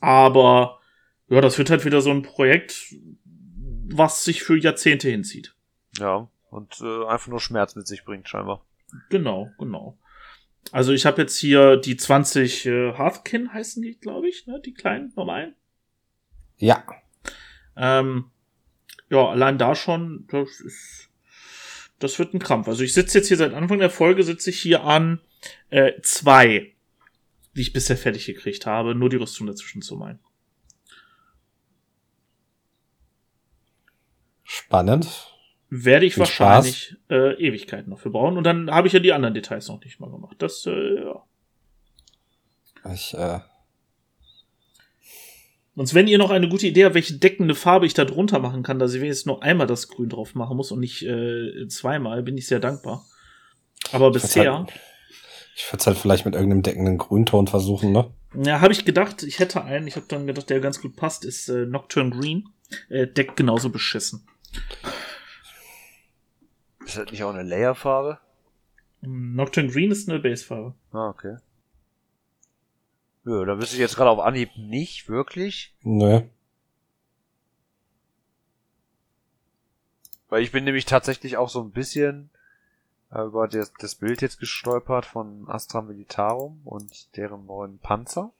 Aber ja, das wird halt wieder so ein Projekt, was sich für Jahrzehnte hinzieht. Ja. Und äh, einfach nur Schmerz mit sich bringt, scheinbar. Genau, genau. Also ich habe jetzt hier die 20 äh, Hearthkin heißen die, glaube ich, ne? Die kleinen, normalen. Ja. Ähm, ja, allein da schon, das ist, das wird ein Krampf. Also ich sitze jetzt hier seit Anfang der Folge, sitze ich hier an äh, zwei, die ich bisher fertig gekriegt habe, nur die Rüstung dazwischen zu malen. Spannend. Werde ich Viel wahrscheinlich äh, Ewigkeiten noch für brauchen. Und dann habe ich ja die anderen Details noch nicht mal gemacht. Das, äh, ja. Ich, äh, Sonst, wenn ihr noch eine gute Idee habt, welche deckende Farbe ich da drunter machen kann, dass ich wenigstens nur einmal das Grün drauf machen muss und nicht äh, zweimal, bin ich sehr dankbar. Aber Ich bisher, halt, ich würde es halt vielleicht mit irgendeinem deckenden Grünton versuchen, ne? ja, habe ich gedacht, ich hätte einen, ich habe dann gedacht, der ganz gut passt, ist äh, Nocturne Green. Äh, deckt genauso beschissen. Ist das nicht auch eine Layerfarbe? Nocturne Green ist eine Basefarbe. Ah, okay. Ja, da wüsste ich jetzt gerade auf Anhieb nicht wirklich. Nö. Weil ich bin nämlich tatsächlich auch so ein bisschen über das, das Bild jetzt gestolpert von Astra Militarum und deren neuen Panzer.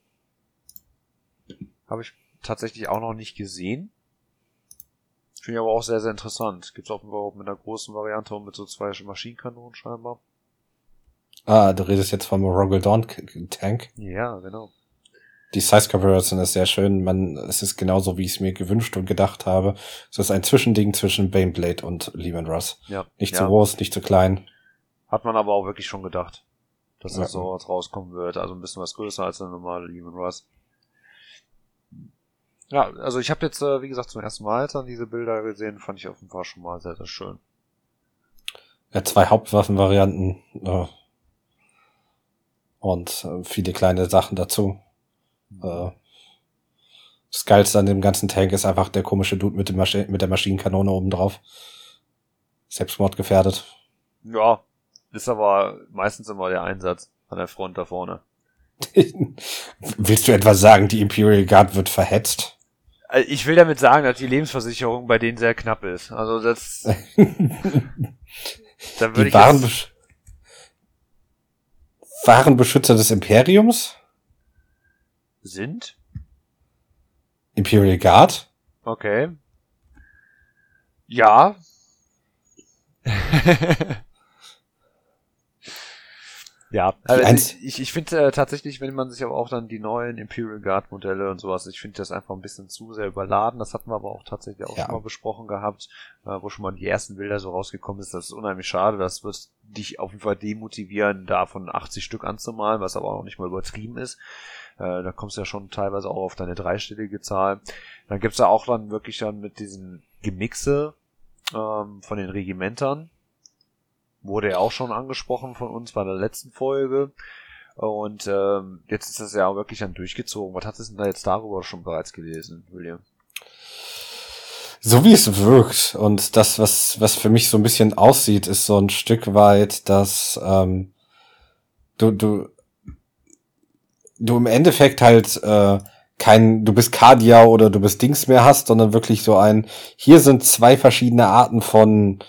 Habe ich tatsächlich auch noch nicht gesehen. Finde ich aber auch sehr, sehr interessant. Gibt's offenbar auch mit einer großen Variante und mit so zwei Maschinenkanonen scheinbar. Ah, du redest jetzt vom Rogel Dawn Tank. Ja, genau. Die Size Comparison ist sehr schön. Man, es ist genauso, wie ich es mir gewünscht und gedacht habe. Es ist ein Zwischending zwischen Baneblade und Lehman Russ. Ja. Nicht ja. zu groß, nicht zu klein. Hat man aber auch wirklich schon gedacht, dass Ja. das so was rauskommen wird. Also ein bisschen was größer als eine normale Lehman Russ. Ja, also ich habe jetzt, äh, wie gesagt, zum ersten Mal dann diese Bilder gesehen, fand ich auf jeden Fall schon mal sehr, sehr schön. Ja, zwei Hauptwaffenvarianten äh, und äh, viele kleine Sachen dazu. Äh, das Geilste an dem ganzen Tank ist einfach der komische Dude mit, dem Maschi mit der Maschinenkanone oben drauf. Selbstmord gefährdet. Ja, ist aber meistens immer der Einsatz an der Front da vorne. *laughs* Willst du etwa sagen, die Imperial Guard wird verhetzt? Also Ich will damit sagen, dass die Lebensversicherung bei denen sehr knapp ist. Also das, *laughs* da würde Die ich jetzt, waren Beschützer des Imperiums? sind. Imperial Guard? Okay. Ja. *laughs* ja, also Eins- ich, ich finde äh, tatsächlich, wenn man sich aber auch dann die neuen Imperial Guard Modelle und sowas, ich finde das einfach ein bisschen zu sehr überladen. Das hatten wir aber auch tatsächlich auch Ja. schon mal besprochen gehabt, äh, wo schon mal die ersten Bilder so rausgekommen ist. Das ist unheimlich schade. Das wird dich auf jeden Fall demotivieren, davon 80 Stück anzumalen, was aber auch nicht mal übertrieben ist. Äh, da kommst du ja schon teilweise auch auf deine dreistellige Zahl. Dann gibt's ja auch dann wirklich dann mit diesen Gemixe ähm, von den Regimentern. Wurde ja auch schon angesprochen von uns bei der letzten Folge. Und ähm, jetzt ist das ja auch wirklich dann durchgezogen. Was hattest du denn da jetzt darüber schon bereits gelesen, William? So wie es wirkt und das, was, was für mich so ein bisschen aussieht, ist so ein Stück weit, dass ähm, du, du, du im Endeffekt halt äh, kein, du bist Cardia oder du bist Dings mehr hast, sondern wirklich so ein, hier sind zwei verschiedene Arten von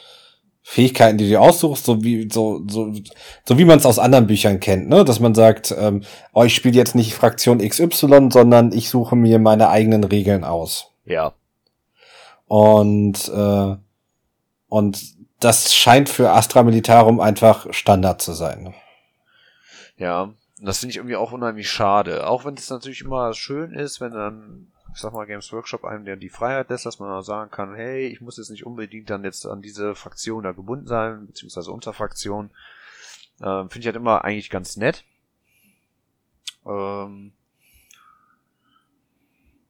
Fähigkeiten, die du aussuchst, so wie, so, so, so wie man es aus anderen Büchern kennt, ne? Dass man sagt, ähm, oh, ich spiele jetzt nicht Fraktion XY, sondern ich suche mir meine eigenen Regeln aus. Ja. Und, äh, und das scheint für Astra Militarum einfach Standard zu sein. Ja, das finde ich irgendwie auch unheimlich schade. Auch wenn es natürlich immer schön ist, wenn dann, ich sag mal, Games Workshop einem der die Freiheit lässt, dass man sagen kann, hey, ich muss jetzt nicht unbedingt dann jetzt an diese Fraktion da gebunden sein, beziehungsweise Unterfraktion. Ähm, finde ich halt immer eigentlich ganz nett. Ähm,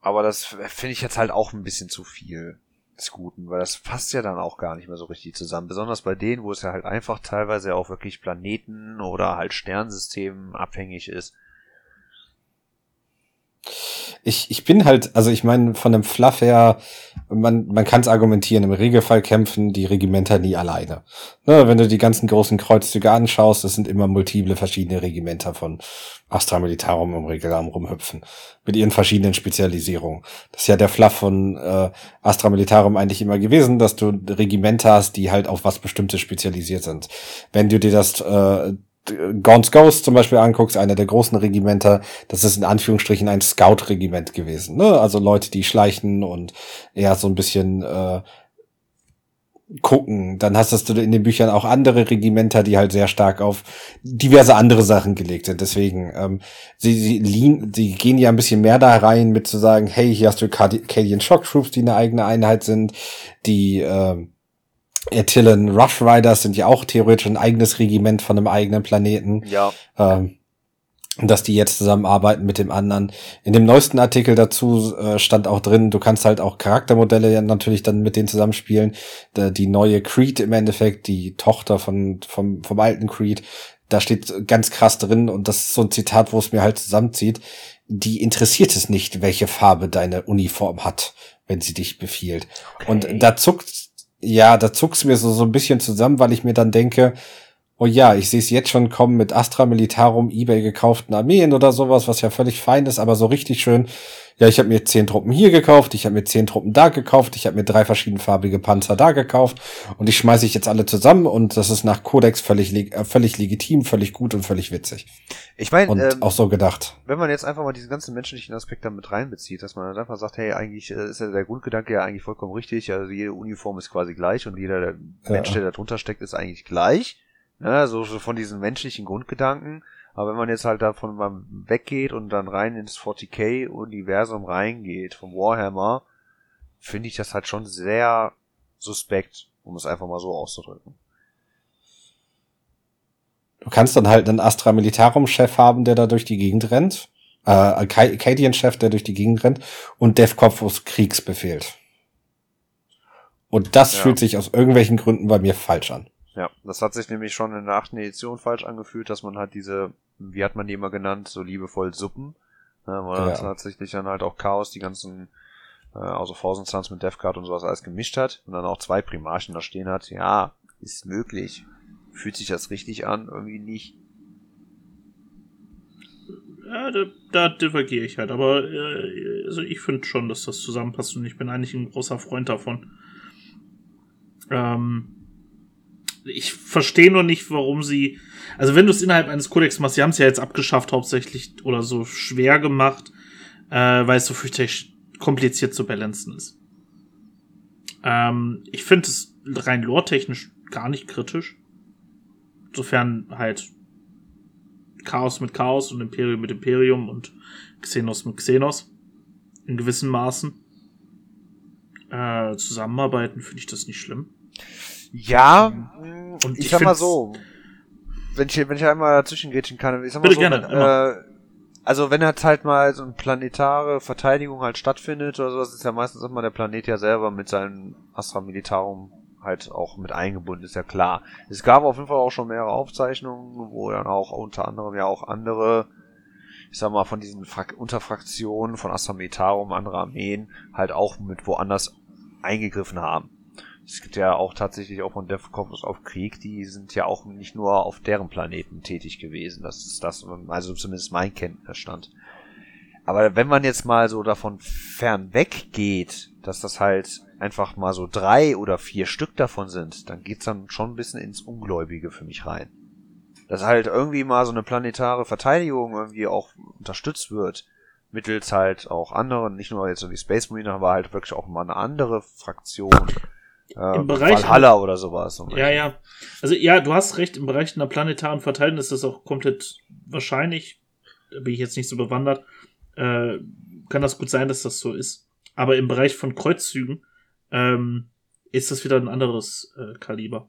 aber das finde ich jetzt halt auch ein bisschen zu viel des Guten, weil das passt ja dann auch gar nicht mehr so richtig zusammen. Besonders bei denen, wo es ja halt einfach teilweise auch wirklich Planeten oder halt Sternsystemen abhängig ist. Ich, ich bin halt, also ich meine, von dem Fluff her, man, man kann es argumentieren, im Regelfall kämpfen die Regimenter nie alleine. Ne, wenn du die ganzen großen Kreuzzüge anschaust, das sind immer multiple verschiedene Regimenter von Astra Militarum im Regelraum rumhüpfen. Mit ihren verschiedenen Spezialisierungen. Das ist ja der Fluff von äh, Astra Militarum eigentlich immer gewesen, dass du Regimenter hast, die halt auf was Bestimmtes spezialisiert sind. Wenn du dir das äh, Gaunt's Ghost zum Beispiel anguckst, einer der großen Regimenter, das ist in Anführungsstrichen ein Scout-Regiment gewesen. Ne? Also Leute, die schleichen und eher so ein bisschen äh, gucken. Dann hast du in den Büchern auch andere Regimenter, die halt sehr stark auf diverse andere Sachen gelegt sind. Deswegen, ähm, sie, sie, lean, sie gehen ja ein bisschen mehr da rein, mit zu sagen, hey, hier hast du Cadian Shock Troops, die eine eigene Einheit sind, die ähm, Attilan Rush Riders sind ja auch theoretisch ein eigenes Regiment von einem eigenen Planeten. Ja. Ähm, dass die jetzt zusammenarbeiten mit dem anderen. In dem neuesten Artikel dazu äh, stand auch drin, du kannst halt auch Charaktermodelle ja natürlich dann mit denen zusammenspielen. Die neue Creed im Endeffekt, die Tochter von, vom, vom alten Creed, da steht ganz krass drin und das ist so ein Zitat, wo es mir halt zusammenzieht. Die interessiert es nicht, welche Farbe deine Uniform hat, wenn sie dich befiehlt. Okay. Und da zuckt, ja, da zuckt's mir so, so ein bisschen zusammen, weil ich mir dann denke, oh ja, ich sehe es jetzt schon kommen mit Astra Militarum, eBay gekauften Armeen oder sowas, was ja völlig fein ist, aber so richtig schön. Ja, ich habe mir zehn Truppen hier gekauft, ich habe mir zehn Truppen da gekauft, ich habe mir drei verschiedenfarbige Panzer da gekauft und die schmeiße ich jetzt alle zusammen und das ist nach Codex völlig, äh, völlig legitim, völlig gut und völlig witzig. Ich meine, und ähm, auch so gedacht. Wenn man jetzt einfach mal diesen ganzen menschlichen Aspekt damit reinbezieht, dass man dann einfach sagt, hey, eigentlich äh, ist ja der Grundgedanke ja eigentlich vollkommen richtig, also jede Uniform ist quasi gleich und jeder der Mensch, der da drunter steckt, ist eigentlich gleich Ne, so, so von diesen menschlichen Grundgedanken. Aber wenn man jetzt halt davon mal weggeht und dann rein ins 40k-Universum reingeht, vom Warhammer, finde ich das halt schon sehr suspekt, um es einfach mal so auszudrücken. Du kannst dann halt einen Astra Militarum-Chef haben, der da durch die Gegend rennt. Äh, Acadian-Chef, der durch die Gegend rennt. Und Devkopfus Kriegsbefehlt. Und das ja. fühlt sich aus irgendwelchen Gründen bei mir falsch an. Ja, das hat sich nämlich schon in der achten Edition falsch angefühlt, dass man halt diese, wie hat man die immer genannt, so liebevoll Suppen, ne, wo ja. tatsächlich dann halt auch Chaos die ganzen, äh, also Thousand Suns mit Deathcard und sowas alles gemischt hat und dann auch zwei Primarchen da stehen hat. Ja, ist möglich. Fühlt sich das richtig an? Irgendwie nicht. Ja, da, da divergiere ich halt, aber äh, also ich finde schon, dass das zusammenpasst und ich bin eigentlich ein großer Freund davon. Ähm, ich verstehe nur nicht, warum sie. Also wenn du es innerhalb eines Kodex machst, sie haben es ja jetzt abgeschafft hauptsächlich oder so schwer gemacht, äh, weil es so fürchterlich kompliziert zu balancen ist. Ähm, ich finde es rein lore-technisch gar nicht kritisch. Insofern halt Chaos mit Chaos und Imperium mit Imperium und Xenos mit Xenos. In gewissen Maßen. Äh, zusammenarbeiten finde ich das nicht schlimm. Ja, mhm. und ich, ich sag mal so, wenn ich, wenn ich einmal dazwischen gehen kann, ich sag mal so, gerne, äh, also wenn jetzt halt mal so eine planetare Verteidigung halt stattfindet oder sowas, ist ja meistens immer der Planet ja selber mit seinem Astra Militarum halt auch mit eingebunden, ist ja klar. Es gab auf jeden Fall auch schon mehrere Aufzeichnungen, wo dann auch unter anderem ja auch andere, ich sag mal, von diesen Fra Unterfraktionen von Astra Militarum, andere Armeen, halt auch mit woanders eingegriffen haben es gibt ja auch tatsächlich auch von Death Corpus auf Krieg, die sind ja auch nicht nur auf deren Planeten tätig gewesen. Das ist das, also zumindest mein Kenntnisstand. Aber wenn man jetzt mal so davon fern weggeht, dass das halt einfach mal so drei oder vier Stück davon sind, dann geht's dann schon ein bisschen ins Ungläubige für mich rein. Dass halt irgendwie mal so eine planetare Verteidigung irgendwie auch unterstützt wird, mittels halt auch anderen, nicht nur jetzt so die Space Marine, aber halt wirklich auch mal eine andere Fraktion äh, Im Bereich Valhalla oder sowas. Ja, ja. Also ja, du hast recht, im Bereich einer planetaren Verteilung ist das auch komplett wahrscheinlich. Da bin ich jetzt nicht so bewandert. Äh, kann das gut sein, dass das so ist. Aber im Bereich von Kreuzzügen ähm, ist das wieder ein anderes äh, Kaliber.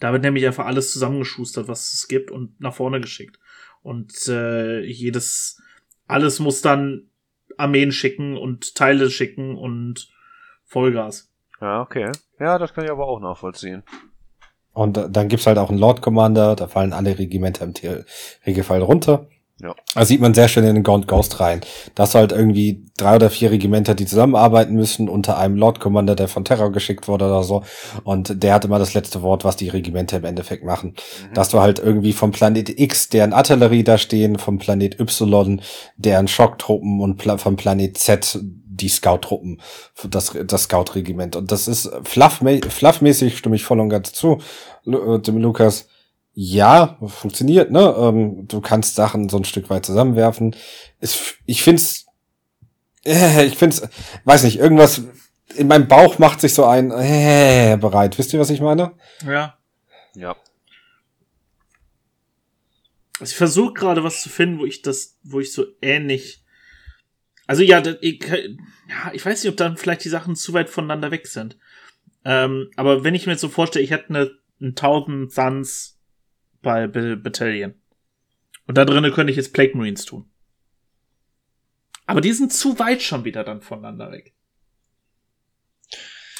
Da wird nämlich einfach alles zusammengeschustert, was es gibt und nach vorne geschickt. Und äh, jedes, alles muss dann Armeen schicken und Teile schicken und Vollgas. Ja, okay. Ja, das kann ich aber auch nachvollziehen. Und dann gibt's halt auch einen Lord Commander, da fallen alle Regimenter im Regelfall runter. Ja. Da sieht man sehr schön in den Gaunt Ghost rein. Das halt irgendwie drei oder vier Regimenter, die zusammenarbeiten müssen unter einem Lord Commander, der von Terror geschickt wurde oder so. Und der hat immer das letzte Wort, was die Regimenter im Endeffekt machen. Mhm. Dass du halt irgendwie vom Planet X, deren Artillerie da stehen, vom Planet Y, deren Schocktruppen und vom Planet Z, die Scout-Truppen, das, das Scout-Regiment. Und das ist fluffmäßig, stimme ich voll und ganz zu, dem Lukas. Ja, funktioniert, ne? Ähm, du kannst Sachen so ein Stück weit zusammenwerfen. Es, ich find's, äh, *laughs* ich find's, weiß nicht, irgendwas in meinem Bauch macht sich so ein äh, bereit. Wisst ihr, was ich meine? Ja. Ja. Also ich versuche gerade was zu finden, wo ich das, wo ich so ähnlich also ja, ich, ja, ich weiß nicht, ob dann vielleicht die Sachen zu weit voneinander weg sind. Ähm, aber wenn ich mir jetzt so vorstelle, ich hätte eine, einen 1000 Suns bei Battalion. Und da drinnen könnte ich jetzt Plague Marines tun. Aber die sind zu weit schon wieder dann voneinander weg.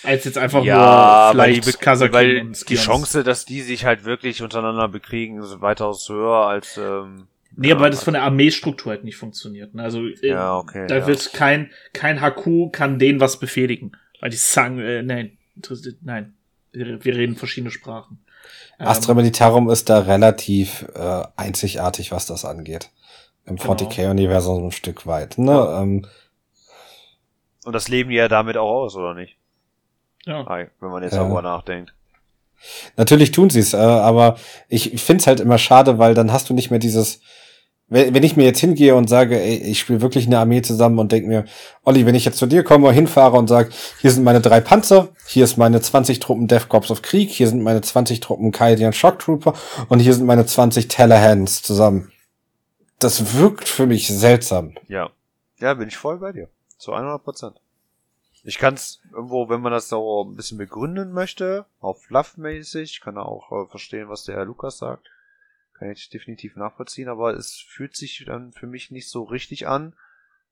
Als jetzt einfach ja, nur vielleicht weil die, Kazakin weil die. Chance, dass die sich halt wirklich untereinander bekriegen, ist weitaus höher als ähm, Nee, aber weil das von der Armeestruktur halt nicht funktioniert. ne? Also äh, Ja, okay, da ja. wird kein kein HQ kann denen was befehligen, weil die sagen, äh, nein, nein, wir, wir reden verschiedene Sprachen. Ähm, Astra Militarum ist da relativ äh, einzigartig, was das angeht. Im Genau. 40k-Universum ein Stück weit. Ne? Ja. Ähm, und das leben die ja damit auch aus, oder nicht? ja. Ei, Wenn man jetzt Ja. darüber nachdenkt. Natürlich tun sie es, äh, aber ich, ich finde es halt immer schade, weil dann hast du nicht mehr dieses. Wenn, wenn ich mir jetzt hingehe und sage, ey, ich spiele wirklich eine Armee zusammen und denke mir, Olli, wenn ich jetzt zu dir komme, hinfahre und sage, hier sind meine drei Panzer, hier ist meine 20 Truppen Death Corps of Krieg, hier sind meine 20 Truppen Kaidian Shock Trooper und hier sind meine 20 Tellerhands zusammen. Das wirkt für mich seltsam. Ja. Ja, bin ich voll bei dir. Zu 100 Prozent. Ich kann es irgendwo, wenn man das so ein bisschen begründen möchte, auf Fluff-mäßig, kann auch äh, verstehen, was der Herr Lukas sagt. Kann ich definitiv nachvollziehen, aber es fühlt sich dann für mich nicht so richtig an,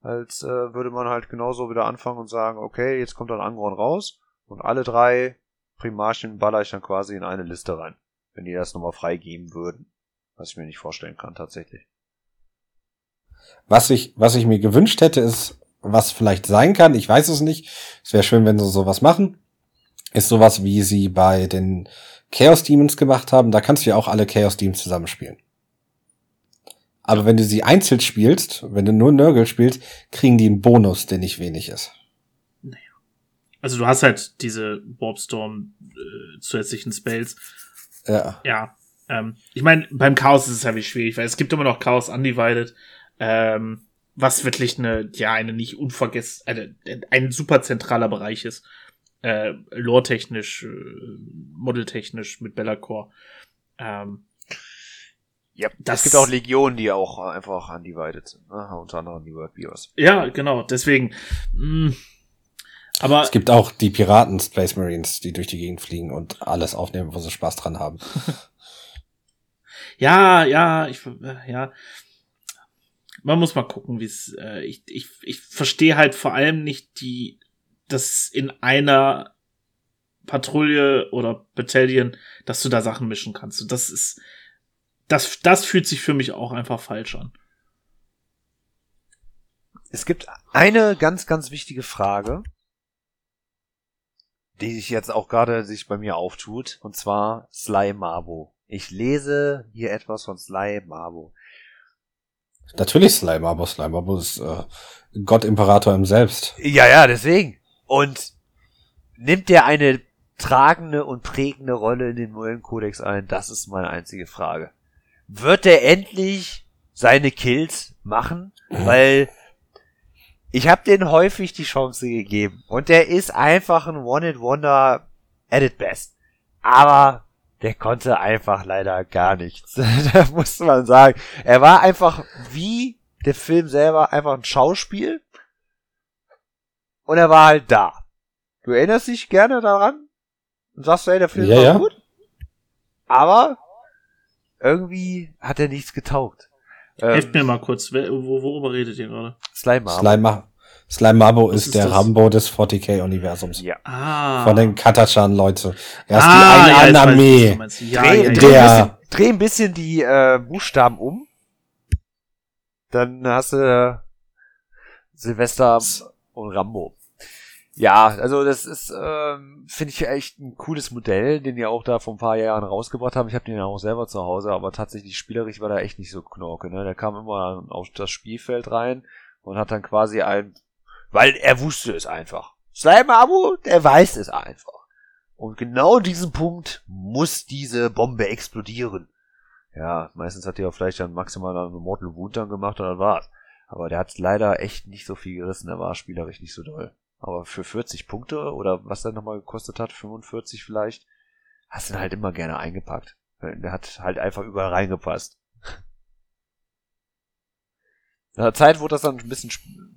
als äh, würde man halt genauso wieder anfangen und sagen, okay, jetzt kommt dann Angron raus und alle drei Primarchen baller ich dann quasi in eine Liste rein. Wenn die das nochmal freigeben würden. Was ich mir nicht vorstellen kann, tatsächlich. Was ich, was ich mir gewünscht hätte, ist, was vielleicht sein kann, ich weiß es nicht. Es wäre schön, wenn sie sowas machen. Ist sowas, wie sie bei den Chaos Demons gemacht haben. Da kannst du ja auch alle Chaos Demons zusammenspielen. Aber wenn du sie einzeln spielst, wenn du nur Nurgle spielst, kriegen die einen Bonus, der nicht wenig ist. Also du hast halt diese Warpstorm äh, zusätzlichen Spells. Ja. Ja. Ähm, ich meine, beim Chaos ist es ja wie schwierig, weil es gibt immer noch Chaos Undivided, ähm, was wirklich eine, ja, eine nicht unvergessen, eine, ein super zentraler Bereich ist. Äh, lore-technisch, äh, modeltechnisch mit Bellacore. Ähm, Ja, Das- es gibt auch Legionen, die auch einfach undivided sind. Ne? Unter anderem die World Beers. ja, genau, deswegen. Mh, aber Es gibt auch die Piraten Space Marines, die durch die Gegend fliegen und alles aufnehmen, wo sie Spaß dran haben. *laughs* Ja, ja, ich, äh, ja. Man muss mal gucken, wie es, äh, ich, ich, ich verstehe halt vor allem nicht die, dass in einer Patrouille oder Battalion, dass du da Sachen mischen kannst. Und das ist, das, das fühlt sich für mich auch einfach falsch an. Es gibt eine ganz, ganz wichtige Frage, die sich jetzt auch gerade sich bei mir auftut, und zwar Sly Mabo. Ich lese hier etwas von Sly Mabo. Natürlich Slime, aber Slime, aber ist äh, Gott Imperator im Selbst. Ja, ja, deswegen. Und nimmt der eine tragende und prägende Rolle in den neuen Kodex ein? Das ist meine einzige Frage. Wird er endlich seine Kills machen? Weil ich habe den häufig die Chance gegeben. Und der ist einfach ein One-Hit-Wonder at its best. Aber der konnte einfach leider gar nichts. *laughs* da muss man sagen. Er war einfach wie der Film selber einfach ein Schauspiel. Und er war halt da. Du erinnerst dich gerne daran? Und sagst, ey, der Film Ja, war ja. gut. Aber irgendwie hat er nichts getaugt. Helft mir Ähm, mal kurz, wer, wo, worüber redet ihr gerade? Slime Marble. Slime, Slime Mabo Was ist, ist der das? Rambo des 40k-Universums. Ja. Ah. Von den Katachan-Leute. Er ist ah, die ja, eine was Armee. Ja, dreh, ja, dreh, ja. Der- ein bisschen, dreh ein bisschen die äh, Buchstaben um. Dann hast du äh, Silvester und Rambo. Ja, also das ist, ähm, finde ich echt ein cooles Modell, den die auch da vor ein paar Jahren rausgebracht haben. Ich habe den ja auch selber zu Hause, aber tatsächlich spielerisch war der echt nicht so knorke. Ne? Der kam immer auf das Spielfeld rein und hat dann quasi ein, weil er wusste es einfach. Slime Abo, der weiß es einfach. Und genau diesen Punkt muss diese Bombe explodieren. Ja, meistens hat er vielleicht dann maximal eine Mortal Wound dann gemacht und dann war's. Aber der hat leider echt nicht so viel gerissen, er war spielerisch nicht so doll. Aber für 40 Punkte oder was er nochmal gekostet hat, 45 vielleicht, hast du ihn halt immer gerne eingepackt. Der hat halt einfach überall reingepasst. *laughs* In der Zeit wurde das dann ein bisschen,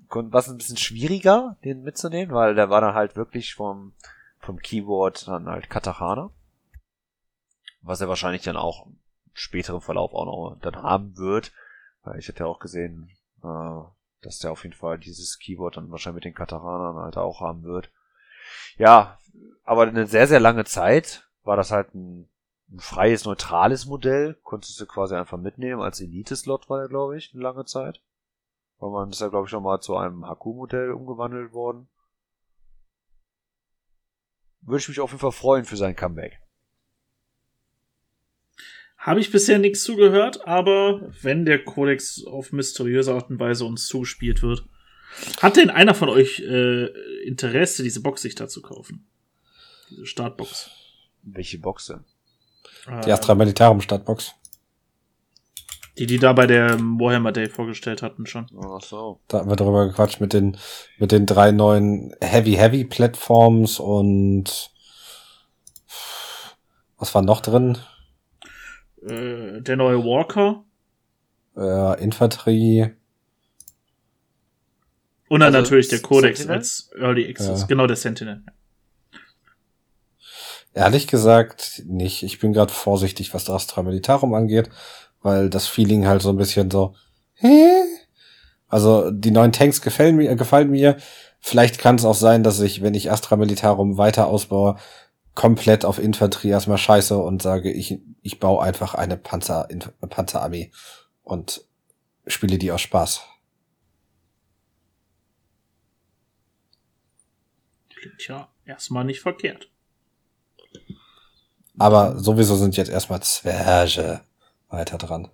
was ein bisschen schwieriger, den mitzunehmen, weil der war dann halt wirklich vom, vom Keyboard dann halt Katahana. Was er wahrscheinlich dann auch im späteren Verlauf auch noch dann haben wird. Weil ich hätte ja auch gesehen, äh, dass der auf jeden Fall dieses Keyboard dann wahrscheinlich mit den Kataranern halt auch haben wird. Ja, aber eine sehr, sehr lange Zeit war das halt ein, ein freies, neutrales Modell. Konntest du quasi einfach mitnehmen. Als Elite-Slot war der, glaube ich, eine lange Zeit. Weil man ist ja, glaube ich, nochmal zu einem HQ-Modell umgewandelt worden. Würde ich mich auf jeden Fall freuen für sein Comeback. Habe ich bisher nichts zugehört, aber wenn der Kodex auf mysteriöse Art und Weise uns zugespielt wird, hat denn einer von euch äh, Interesse, diese Box sich da zu kaufen? Diese Startbox. Welche Box denn? Die Astra Militarum Startbox. Die, die da bei der Warhammer Day vorgestellt hatten schon. Ach so. Da haben wir darüber gequatscht mit den, mit den drei neuen Heavy Heavy Platforms und was war noch drin? Äh, der neue Walker. Äh, Infanterie. Und dann Also natürlich der Codex Sentinel? als Early Access. Ja. Genau, der Sentinel. Ehrlich gesagt nicht. Ich bin gerade vorsichtig, was das Astra Militarum angeht, weil das Feeling halt so ein bisschen so. Hä? Also die neuen Tanks gefallen mir, gefallen mir. Vielleicht kann es auch sein, dass ich, wenn ich Astra Militarum weiter ausbaue, komplett auf Infanterie erstmal scheiße und sage, ich, ich baue einfach eine Panzer, Panzerarmee und spiele die aus Spaß. Klingt ja erstmal nicht verkehrt. Aber sowieso sind jetzt erstmal Zwerge weiter dran.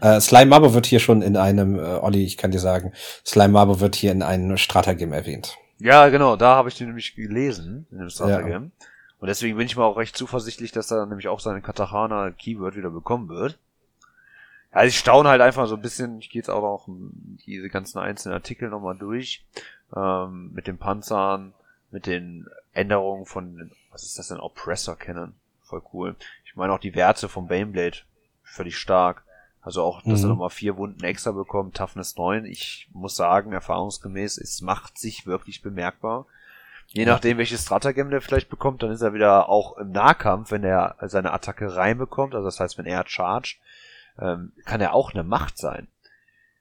Äh, Slime Mabo wird hier schon in einem, äh, Olli, ich kann dir sagen, Slime Mabo wird hier in einem Stratagem erwähnt. Ja, genau, da habe ich den nämlich gelesen, in dem Ja. Und deswegen bin ich mal auch recht zuversichtlich, dass er nämlich auch seine Katahana Keyword wieder bekommen wird. Ja, ich staune halt einfach so ein bisschen, ich gehe jetzt auch noch um diese ganzen einzelnen Artikel nochmal durch, ähm, mit den Panzern, mit den Änderungen von, was ist das denn, Oppressor Cannon. Voll cool. Ich meine auch die Werte vom Baneblade, völlig stark. Also auch, dass er Mhm. nochmal vier Wunden extra bekommt, Toughness 9. Ich muss sagen, erfahrungsgemäß, es macht sich wirklich bemerkbar. Je nachdem, welches Stratagem der vielleicht bekommt, dann ist er wieder auch im Nahkampf, wenn er seine Attacke reinbekommt, also das heißt, wenn er chargt, ähm, kann er auch eine Macht sein.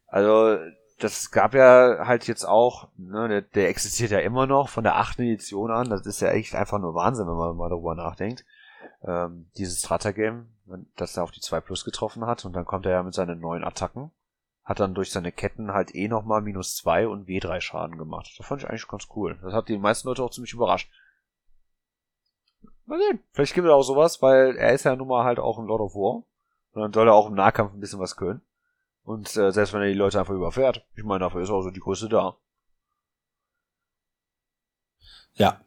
Also, das gab ja halt jetzt auch, ne, der, der existiert ja immer noch von der achten Edition an, das ist ja echt einfach nur Wahnsinn, wenn man mal darüber nachdenkt. Ähm, dieses Stratagem, das er auf die 2 Plus getroffen hat und dann kommt er ja mit seinen neuen Attacken, hat dann durch seine Ketten halt eh nochmal minus 2 und W3 Schaden gemacht. Das fand ich eigentlich ganz cool. Das hat die meisten Leute auch ziemlich überrascht. Mal sehen. Vielleicht gibt es auch sowas, weil er ist ja nun mal halt auch ein Lord of War. Und dann soll er auch im Nahkampf ein bisschen was können. Und äh, selbst wenn er die Leute einfach überfährt. Ich meine, dafür ist auch so die Größe da. Ja,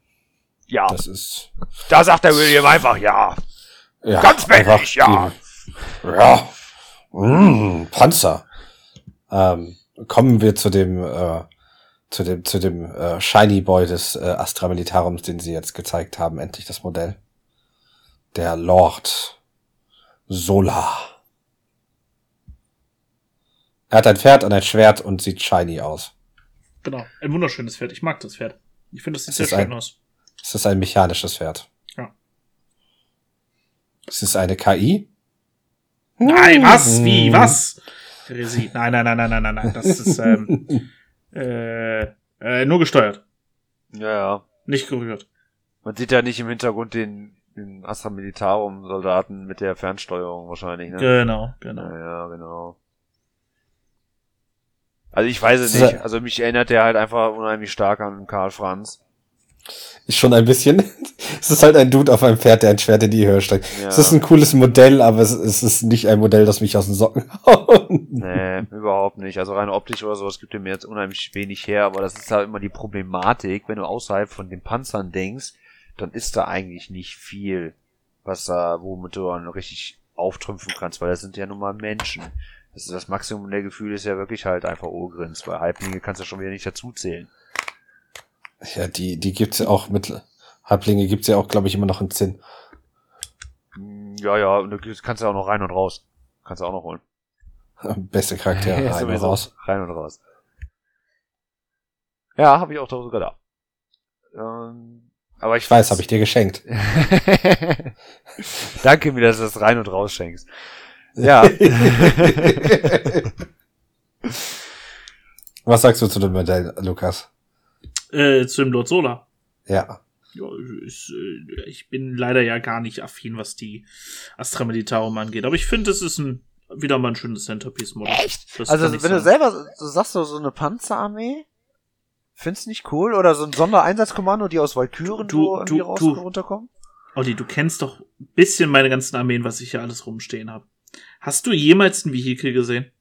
Ja, das ist da sagt der William einfach ja. ja, Ganz einfach ja. die- ja. Mm, Panzer. Ähm, kommen wir zu dem äh, zu dem zu dem äh, Shiny Boy des äh, Astra Militarums, den sie jetzt gezeigt haben, endlich das Modell. Der Lord Solar. Er hat ein Pferd und ein Schwert und sieht shiny aus. Genau. Ein wunderschönes Pferd. Ich mag das Pferd. Ich finde, das sieht Es sehr ist schön ein- aus. Es ist ein mechanisches Pferd. Ja. Es ist eine KI. Nein, was? Hm. Wie? Was? Heresie. Nein, nein, nein, nein, nein, nein, nein. Das ist ähm, *laughs* äh, äh, nur gesteuert. Ja, ja. Nicht gerührt. Man sieht ja nicht im Hintergrund den, den Astra Militarum Soldaten mit der Fernsteuerung wahrscheinlich, ne? Genau, genau. Ja, ja, genau. Also ich weiß es nicht. Also mich erinnert der halt einfach unheimlich stark an Karl Franz. Ist schon ein bisschen. *laughs* Es ist halt ein Dude auf einem Pferd, der ein Schwert in die Höhe steigt. Ja. Es ist ein cooles Modell, aber es, es ist nicht ein Modell, das mich aus den Socken *laughs* haut. Nee, überhaupt nicht. Also rein optisch oder sowas gibt mir jetzt unheimlich wenig her, aber das ist halt immer die Problematik, wenn du außerhalb von den Panzern denkst, dann ist da eigentlich nicht viel, was da, womit du dann richtig auftrümpfen kannst, weil das sind ja nun mal Menschen. Das, ist das Maximum der Gefühle ist ja wirklich halt einfach Ogrins, weil Halblinge kannst du schon wieder nicht dazuzählen. Ja, die, die gibt's ja auch mit Halblinge gibt's ja auch, glaube ich, immer noch in Zinn. Hm, Ja, ja, und du kannst ja auch noch rein und raus. Kannst du auch noch holen. *laughs* Beste Charakter *laughs* rein und sowieso. raus. Rein und raus. Ja, habe ich auch sogar da. Ähm, aber ich, Ich weiß, habe ich dir geschenkt. *laughs* Danke mir, dass du das rein und raus schenkst. Ja. Was sagst du zu dem Modell, Lukas? Äh, zu dem Lord Solar. Ja. Ja, ist, äh, ich bin leider ja gar nicht affin, was die Astra Militarum angeht. Aber ich finde, es ist ein wieder mal ein schönes Centerpiece-Modell. Echt? Das also, wenn ich du sagen. selber so sagst, so, so eine Panzerarmee, findest du nicht cool? Oder so ein Sondereinsatzkommando, die aus Valkyren Du- du- raus du- runterkommen? Olli, du kennst doch ein bisschen meine ganzen Armeen, was ich hier alles rumstehen habe. Hast du jemals ein Vehikel gesehen?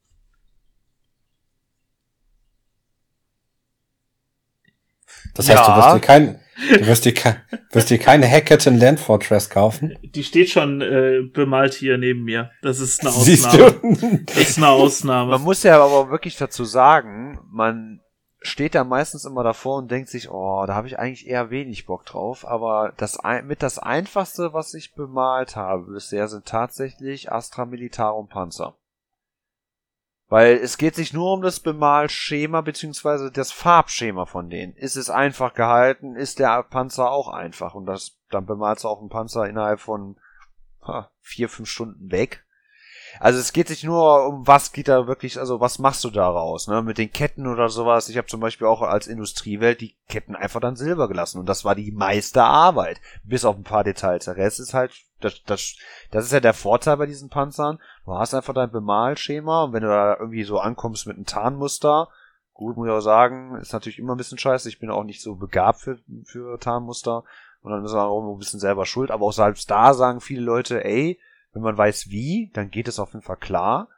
Das heißt, Ja. du wirst dir kein, du wirst dir, kein, wirst dir keine Hackerton Land Fortress kaufen. Die steht schon äh, bemalt hier neben mir. Das ist eine Siehst Ausnahme. du? Das ist eine Ausnahme. Man muss ja aber wirklich dazu sagen, man steht da meistens immer davor und denkt sich, oh, da habe ich eigentlich eher wenig Bock drauf. Aber das ein- mit das einfachste, was ich bemalt habe bisher, sind tatsächlich Astra Militarum Panzer. Weil es geht sich nur um das Bemalschema beziehungsweise das Farbschema von denen. Ist es einfach gehalten, ist der Panzer auch einfach. Und das, dann bemalst du auch einen Panzer innerhalb von ha, vier, fünf Stunden weg. Also es geht sich nur um was geht da wirklich, also was machst du daraus, ne? Mit den Ketten oder sowas. Ich habe zum Beispiel auch als Industriewelt die Ketten einfach dann silber gelassen und das war die meiste Arbeit, bis auf ein paar Details. Der Rest ist halt, das, das, das ist ja der Vorteil bei diesen Panzern. Du hast einfach dein Bemalschema und wenn du da irgendwie so ankommst mit einem Tarnmuster, gut, muss ich auch sagen, ist natürlich immer ein bisschen scheiße. Ich bin auch nicht so begabt für, für Tarnmuster und dann ist man auch ein bisschen selber schuld. Aber auch selbst da sagen viele Leute, ey, wenn man weiß wie, dann geht es auf jeden Fall klar.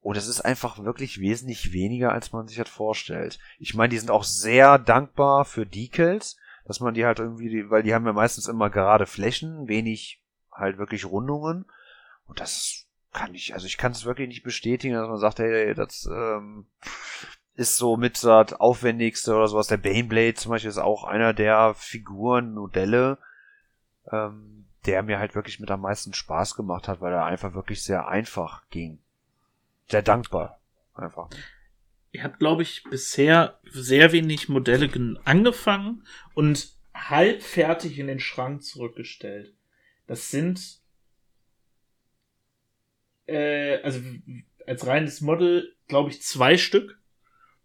Und es ist einfach wirklich wesentlich weniger, als man sich halt vorstellt. Ich meine, die sind auch sehr dankbar für Decals, dass man die halt irgendwie, weil die haben ja meistens immer gerade Flächen, wenig halt wirklich Rundungen. Und das kann ich, also ich kann es wirklich nicht bestätigen, dass man sagt, hey, das ähm, ist so mit das aufwendigste oder sowas. Der Baneblade zum Beispiel ist auch einer der Figuren, Modelle, ähm, der mir halt wirklich mit am meisten Spaß gemacht hat, weil er einfach wirklich sehr einfach ging. Sehr dankbar. Einfach. Ihr habt, glaube ich, bisher sehr wenig Modelle gen- angefangen und halbfertig in den Schrank zurückgestellt. Das sind äh, also als reines Model, glaube ich, zwei Stück.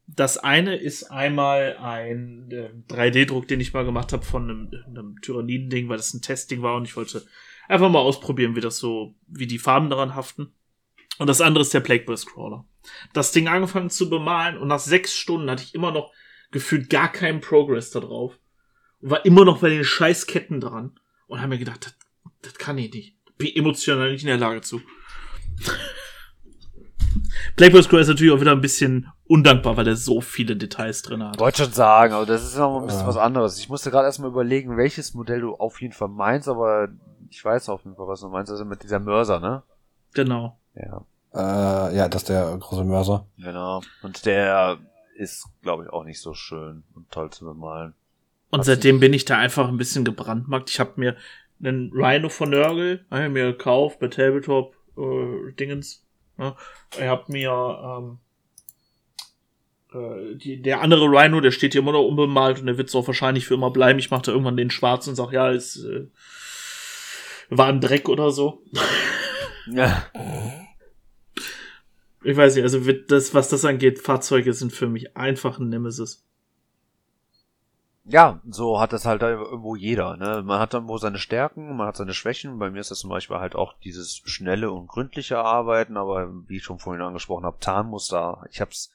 Das eine ist einmal ein äh, 3D-Druck, den ich mal gemacht habe von einem, einem Tyranniden-Ding, weil das ein Testing war und ich wollte einfach mal ausprobieren, wie das so, wie die Farben daran haften. Und das andere ist der Plague Burst Crawler. Das Ding angefangen zu bemalen und nach sechs Stunden hatte ich immer noch gefühlt gar keinen Progress da drauf. Und war immer noch bei den Scheißketten dran. Und habe mir gedacht, das, das kann ich nicht. Bin emotional nicht in der Lage zu. Blackbird Scroll ist natürlich auch wieder ein bisschen undankbar, weil er so viele Details drin hat. Wollte schon sagen, aber das ist noch ein bisschen Ja. was anderes. Ich musste gerade erstmal überlegen, welches Modell du auf jeden Fall meinst, aber ich weiß auf jeden Fall, was du meinst. Also mit dieser Mörser, ne? Genau. Ja. Äh, ja, das ist der große Mörser. Genau. Und der ist, glaube ich, auch nicht so schön und toll zu bemalen. Und Hat seitdem bin ich da einfach ein bisschen gebrandmarkt. Ich habe mir einen Rhino von Nörgel, hab ich mir gekauft bei Tabletop äh, Dingens. Ne? Ich habe mir ähm, äh, die, der andere Rhino, der steht hier immer noch unbemalt und der wird so auch wahrscheinlich für immer bleiben. Ich mache da irgendwann den schwarzen und sag, ja, es äh, war ein Dreck oder so. Ja. Ich weiß nicht, also wird das, was das angeht, Fahrzeuge sind für mich einfach ein Nemesis. Ja, so hat das halt irgendwo jeder. Ne? Man hat dann wo seine Stärken, man hat seine Schwächen. Bei mir ist das zum Beispiel halt auch dieses schnelle und gründliche Arbeiten, aber wie ich schon vorhin angesprochen habe, Tarnmuster. Ich hab's,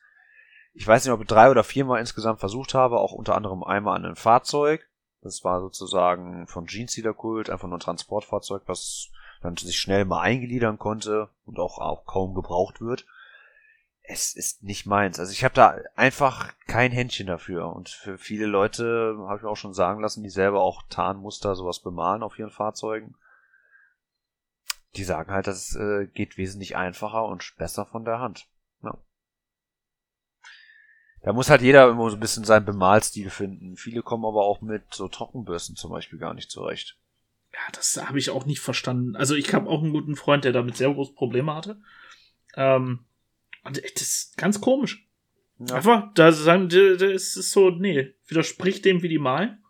ich weiß nicht, ob ich drei oder viermal insgesamt versucht habe, auch unter anderem einmal an einem Fahrzeug. Das war sozusagen von Jeansealer Kult, einfach nur ein Transportfahrzeug, was dann sich schnell mal eingliedern konnte und auch, auch kaum gebraucht wird es ist nicht meins. Also ich habe da einfach kein Händchen dafür. Und für viele Leute habe ich auch schon sagen lassen, die selber auch Tarnmuster, sowas bemalen auf ihren Fahrzeugen. Die sagen halt, das äh, geht wesentlich einfacher und besser von der Hand. Ja. Da muss halt jeder immer so ein bisschen seinen Bemalstil finden. Viele kommen aber auch mit so Trockenbürsten zum Beispiel gar nicht zurecht. Ja, das habe ich auch nicht verstanden. Also ich habe auch einen guten Freund, der damit sehr große Probleme hatte. Ähm, das ist ganz komisch. Ja. Einfach, da ist so, nee, widerspricht dem, wie die malen.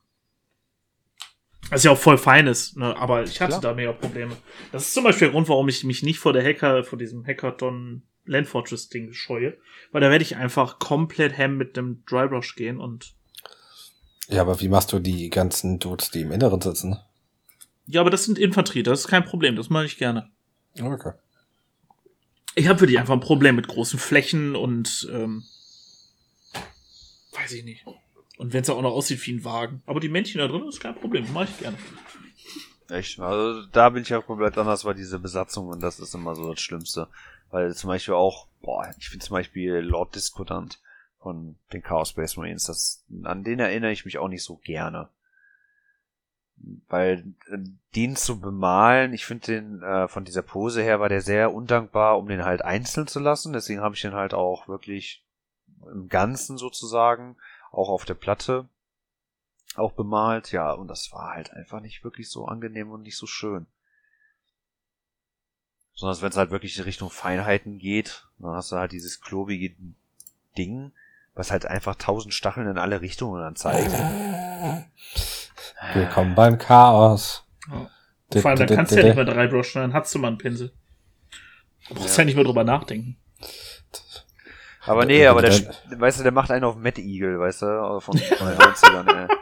Was ja auch voll fein ist, ne? aber ich hatte Klar. da mega Probleme. Das ist zum Beispiel der Grund, warum ich mich nicht vor der Hacker, vor diesem Hackathon Land Fortress Ding scheue, weil da werde ich einfach komplett ham mit dem Drybrush gehen und Ja, aber wie machst du die ganzen Dudes, die im Inneren sitzen? ja, aber das sind Infanterie, das ist kein Problem, das mache ich gerne. Okay. Ich habe für die einfach ein Problem mit großen Flächen und ähm, weiß ich nicht. Und wenn es auch noch aussieht wie ein Wagen. Aber die Männchen da drin ist kein Problem, mache ich gerne. Echt? Also da bin ich ja komplett anders, weil diese Besatzung und das ist immer so das Schlimmste. Weil zum Beispiel auch, boah, ich finde zum Beispiel Lord Discordant von den Chaos Space Marines, das, an den erinnere ich mich auch nicht so gerne. Weil äh, den zu bemalen, ich finde den äh, von dieser Pose her war der sehr undankbar, um den halt einzeln zu lassen. Deswegen habe ich den halt auch wirklich im Ganzen sozusagen, auch auf der Platte auch bemalt, ja, und das war halt einfach nicht wirklich so angenehm und nicht so schön. Sondern wenn es halt wirklich in Richtung Feinheiten geht, dann hast du halt dieses klobige Ding, was halt einfach tausend Stacheln in alle Richtungen anzeigt. *laughs* Willkommen beim Chaos. Ja. Vor allem, dann kannst du ja nicht mehr drei brushen, dann hast du mal einen Pinsel. Du brauchst ja. Ja. nicht mehr drüber nachdenken. Aber nee, aber der, weißt du, der macht einen auf Mad Eagle, weißt du, von, von den 90ern, ey. *laughs*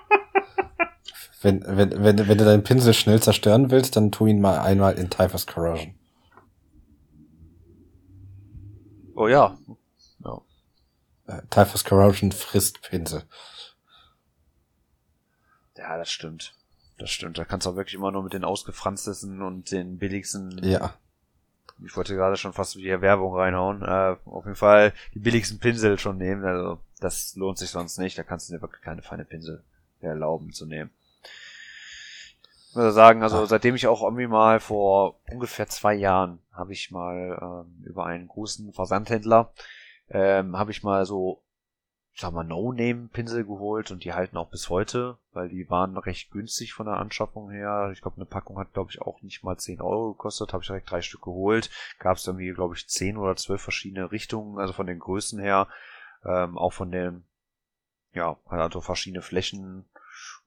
Wenn, wenn, wenn, wenn du deinen Pinsel schnell zerstören willst, dann tu ihn mal einmal in Typhus Corrosion. Oh ja. ja. Äh, Typhus Corrosion frisst Pinsel. Ja, das stimmt. Das stimmt. Da kannst du auch wirklich immer nur mit den ausgefranstesten und den billigsten Ja. Ich wollte gerade schon fast wieder Werbung reinhauen. Äh, auf jeden Fall die billigsten Pinsel schon nehmen. Also das lohnt sich sonst nicht. Da kannst du dir wirklich keine feine Pinsel erlauben zu nehmen. Ich muss sagen, also Ah. seitdem ich auch irgendwie mal vor ungefähr zwei Jahren habe ich mal ähm, über einen großen Versandhändler ähm, habe ich mal so ich sag mal No-Name-Pinsel geholt und die halten auch bis heute, weil die waren recht günstig von der Anschaffung her. Ich glaube, eine Packung hat, glaube ich, auch nicht mal 10 Euro gekostet. Habe ich direkt drei Stück geholt. Gab es irgendwie, glaube ich, 10 oder 12 verschiedene Richtungen, also von den Größen her. Ähm, auch von den, ja, hat also verschiedene Flächen.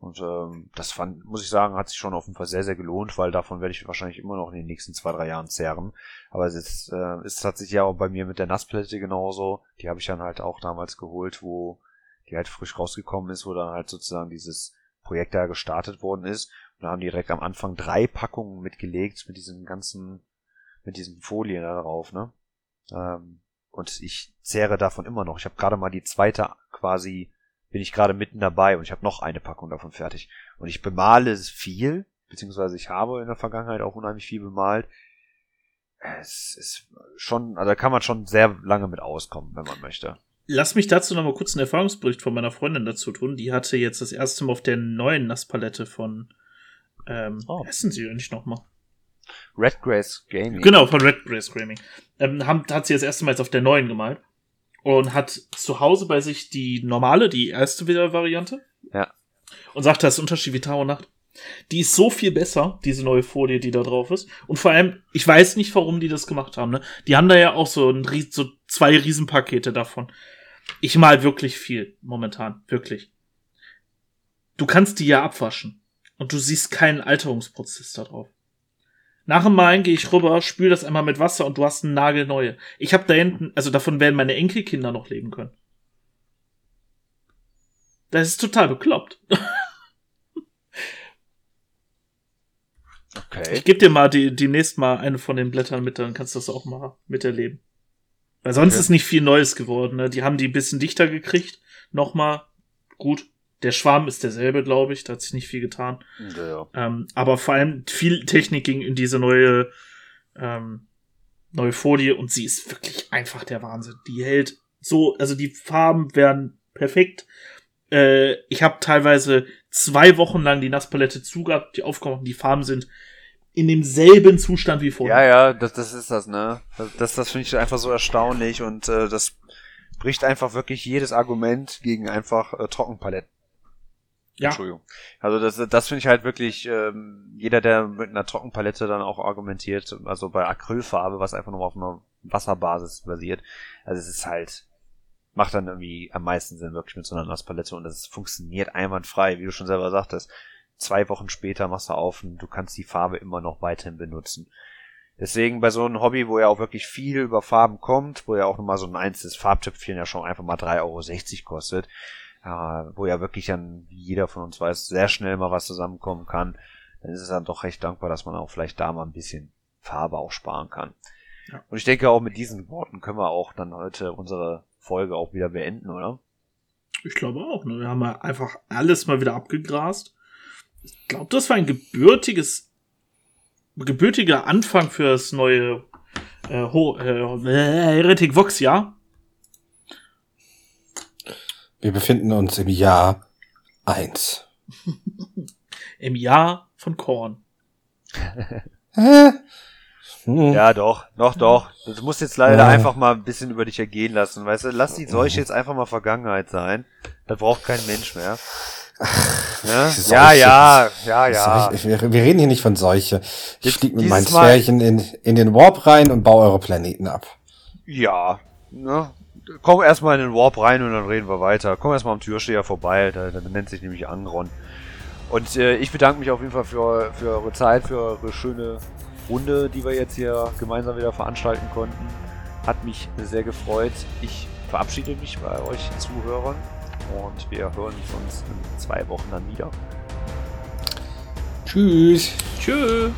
Und ähm, das fand, muss ich sagen, hat sich schon auf jeden Fall sehr, sehr gelohnt, weil davon werde ich wahrscheinlich immer noch in den nächsten zwei, drei Jahren zehren. Aber es ist, äh, es hat sich ja auch bei mir mit der Nassplatte genauso. Die habe ich dann halt auch damals geholt, wo die halt frisch rausgekommen ist, wo dann halt sozusagen dieses Projekt da gestartet worden ist. Und da haben die direkt am Anfang drei Packungen mitgelegt mit diesen ganzen, mit diesen Folien da drauf, ne? Ähm, und ich zehre davon immer noch. Ich habe gerade mal die zweite quasi, bin ich gerade mitten dabei und ich habe noch eine Packung davon fertig. Und ich bemale es viel, beziehungsweise ich habe in der Vergangenheit auch unheimlich viel bemalt. Es ist schon, also da kann man schon sehr lange mit auskommen, wenn man möchte. Lass mich dazu noch mal kurz einen Erfahrungsbericht von meiner Freundin dazu tun. Die hatte jetzt das erste Mal auf der neuen Nasspalette von ähm, Oh. heißen sie eigentlich noch mal? Red Grace Gaming. Genau, von Red Grace Gaming. Ähm, haben, hat sie das erste Mal jetzt auf der neuen gemalt. Und hat zu Hause bei sich die normale, die erste Variante. Ja. Und sagt, das ist ein Unterschied wie Tag und Nacht. Die ist so viel besser, diese neue Folie, die da drauf ist. Und vor allem, ich weiß nicht, warum die das gemacht haben. Ne? Die haben da ja auch so, ein, so zwei Riesenpakete davon. Ich mal wirklich viel momentan, wirklich. Du kannst die ja abwaschen. Und du siehst keinen Alterungsprozess da drauf. Nach dem Malen gehe ich rüber, spül das einmal mit Wasser und du hast eine nagelneue. Ich habe da hinten, also davon werden meine Enkelkinder noch leben können. Das ist total bekloppt. *laughs* Okay. Ich gebe dir mal die, demnächst mal eine von den Blättern mit, dann kannst du das auch mal miterleben. Weil sonst Okay. ist nicht viel Neues geworden. Ne? Die haben die ein bisschen dichter gekriegt. Nochmal. Gut. Der Schwarm ist derselbe, glaube ich. Da hat sich nicht viel getan. Ja. Ähm, aber vor allem viel Technik ging in diese neue, ähm, neue Folie und sie ist wirklich einfach der Wahnsinn. Die hält so, also die Farben werden perfekt. Äh, ich habe teilweise zwei Wochen lang die Nasspalette zugehabt, die aufgekommen und die Farben sind in demselben Zustand wie vorher. Ja, ja, das, das ist das, ne? Das, das, das finde ich einfach so erstaunlich und äh, das bricht einfach wirklich jedes Argument gegen einfach äh, Trockenpaletten. Ja. Entschuldigung. Also das, das finde ich halt wirklich, ähm, jeder, der mit einer Trockenpalette dann auch argumentiert, also bei Acrylfarbe, was einfach nur auf einer Wasserbasis basiert, also es ist halt, macht dann irgendwie am meisten Sinn wirklich mit so einer Nasspalette und das funktioniert einwandfrei, wie du schon selber sagtest. zwei Wochen später machst du auf und du kannst die Farbe immer noch weiterhin benutzen. Deswegen bei so einem Hobby, wo ja auch wirklich viel über Farben kommt, wo ja auch nochmal so ein einzelnes Farbtöpfchen ja schon einfach mal 3,60 Euro kostet, wo ja wirklich dann, wie jeder von uns weiß, sehr schnell mal was zusammenkommen kann, dann ist es dann doch recht dankbar, dass man auch vielleicht da mal ein bisschen Farbe auch sparen kann. Ja. Und ich denke auch mit diesen Worten können wir auch dann heute unsere Folge auch wieder beenden, oder? Ich glaube auch. Ne? Wir haben einfach alles mal wieder abgegrast. Ich glaube, das war ein gebürtiges, gebürtiger Anfang für das neue äh, Ho äh, Heretic Vox Jahr. Wir befinden uns im Jahr eins. *laughs* Im Jahr von Korn. *laughs* Hm. Ja, doch, doch, doch. Du musst jetzt leider ja. einfach mal ein bisschen über dich ergehen lassen, weißt du? Lass die Seuche jetzt einfach mal Vergangenheit sein. Da braucht kein Mensch mehr. Ja, ja, ja, ja, ja. Wir, wir, reden hier nicht von Seuche. Ich flieg mit meinen Zwerchen in, in den Warp rein und baue eure Planeten ab. Ja, ne? Komm erstmal in den Warp rein und dann reden wir weiter. Komm erstmal am Türsteher vorbei, der, der nennt sich nämlich Angron. Und äh, ich bedanke mich auf jeden Fall für, für eure Zeit, für eure schöne Runde, die wir jetzt hier gemeinsam wieder veranstalten konnten. Hat mich sehr gefreut. Ich verabschiede mich bei euch Zuhörern und wir hören uns in zwei Wochen dann wieder. Tschüss. Tschüss.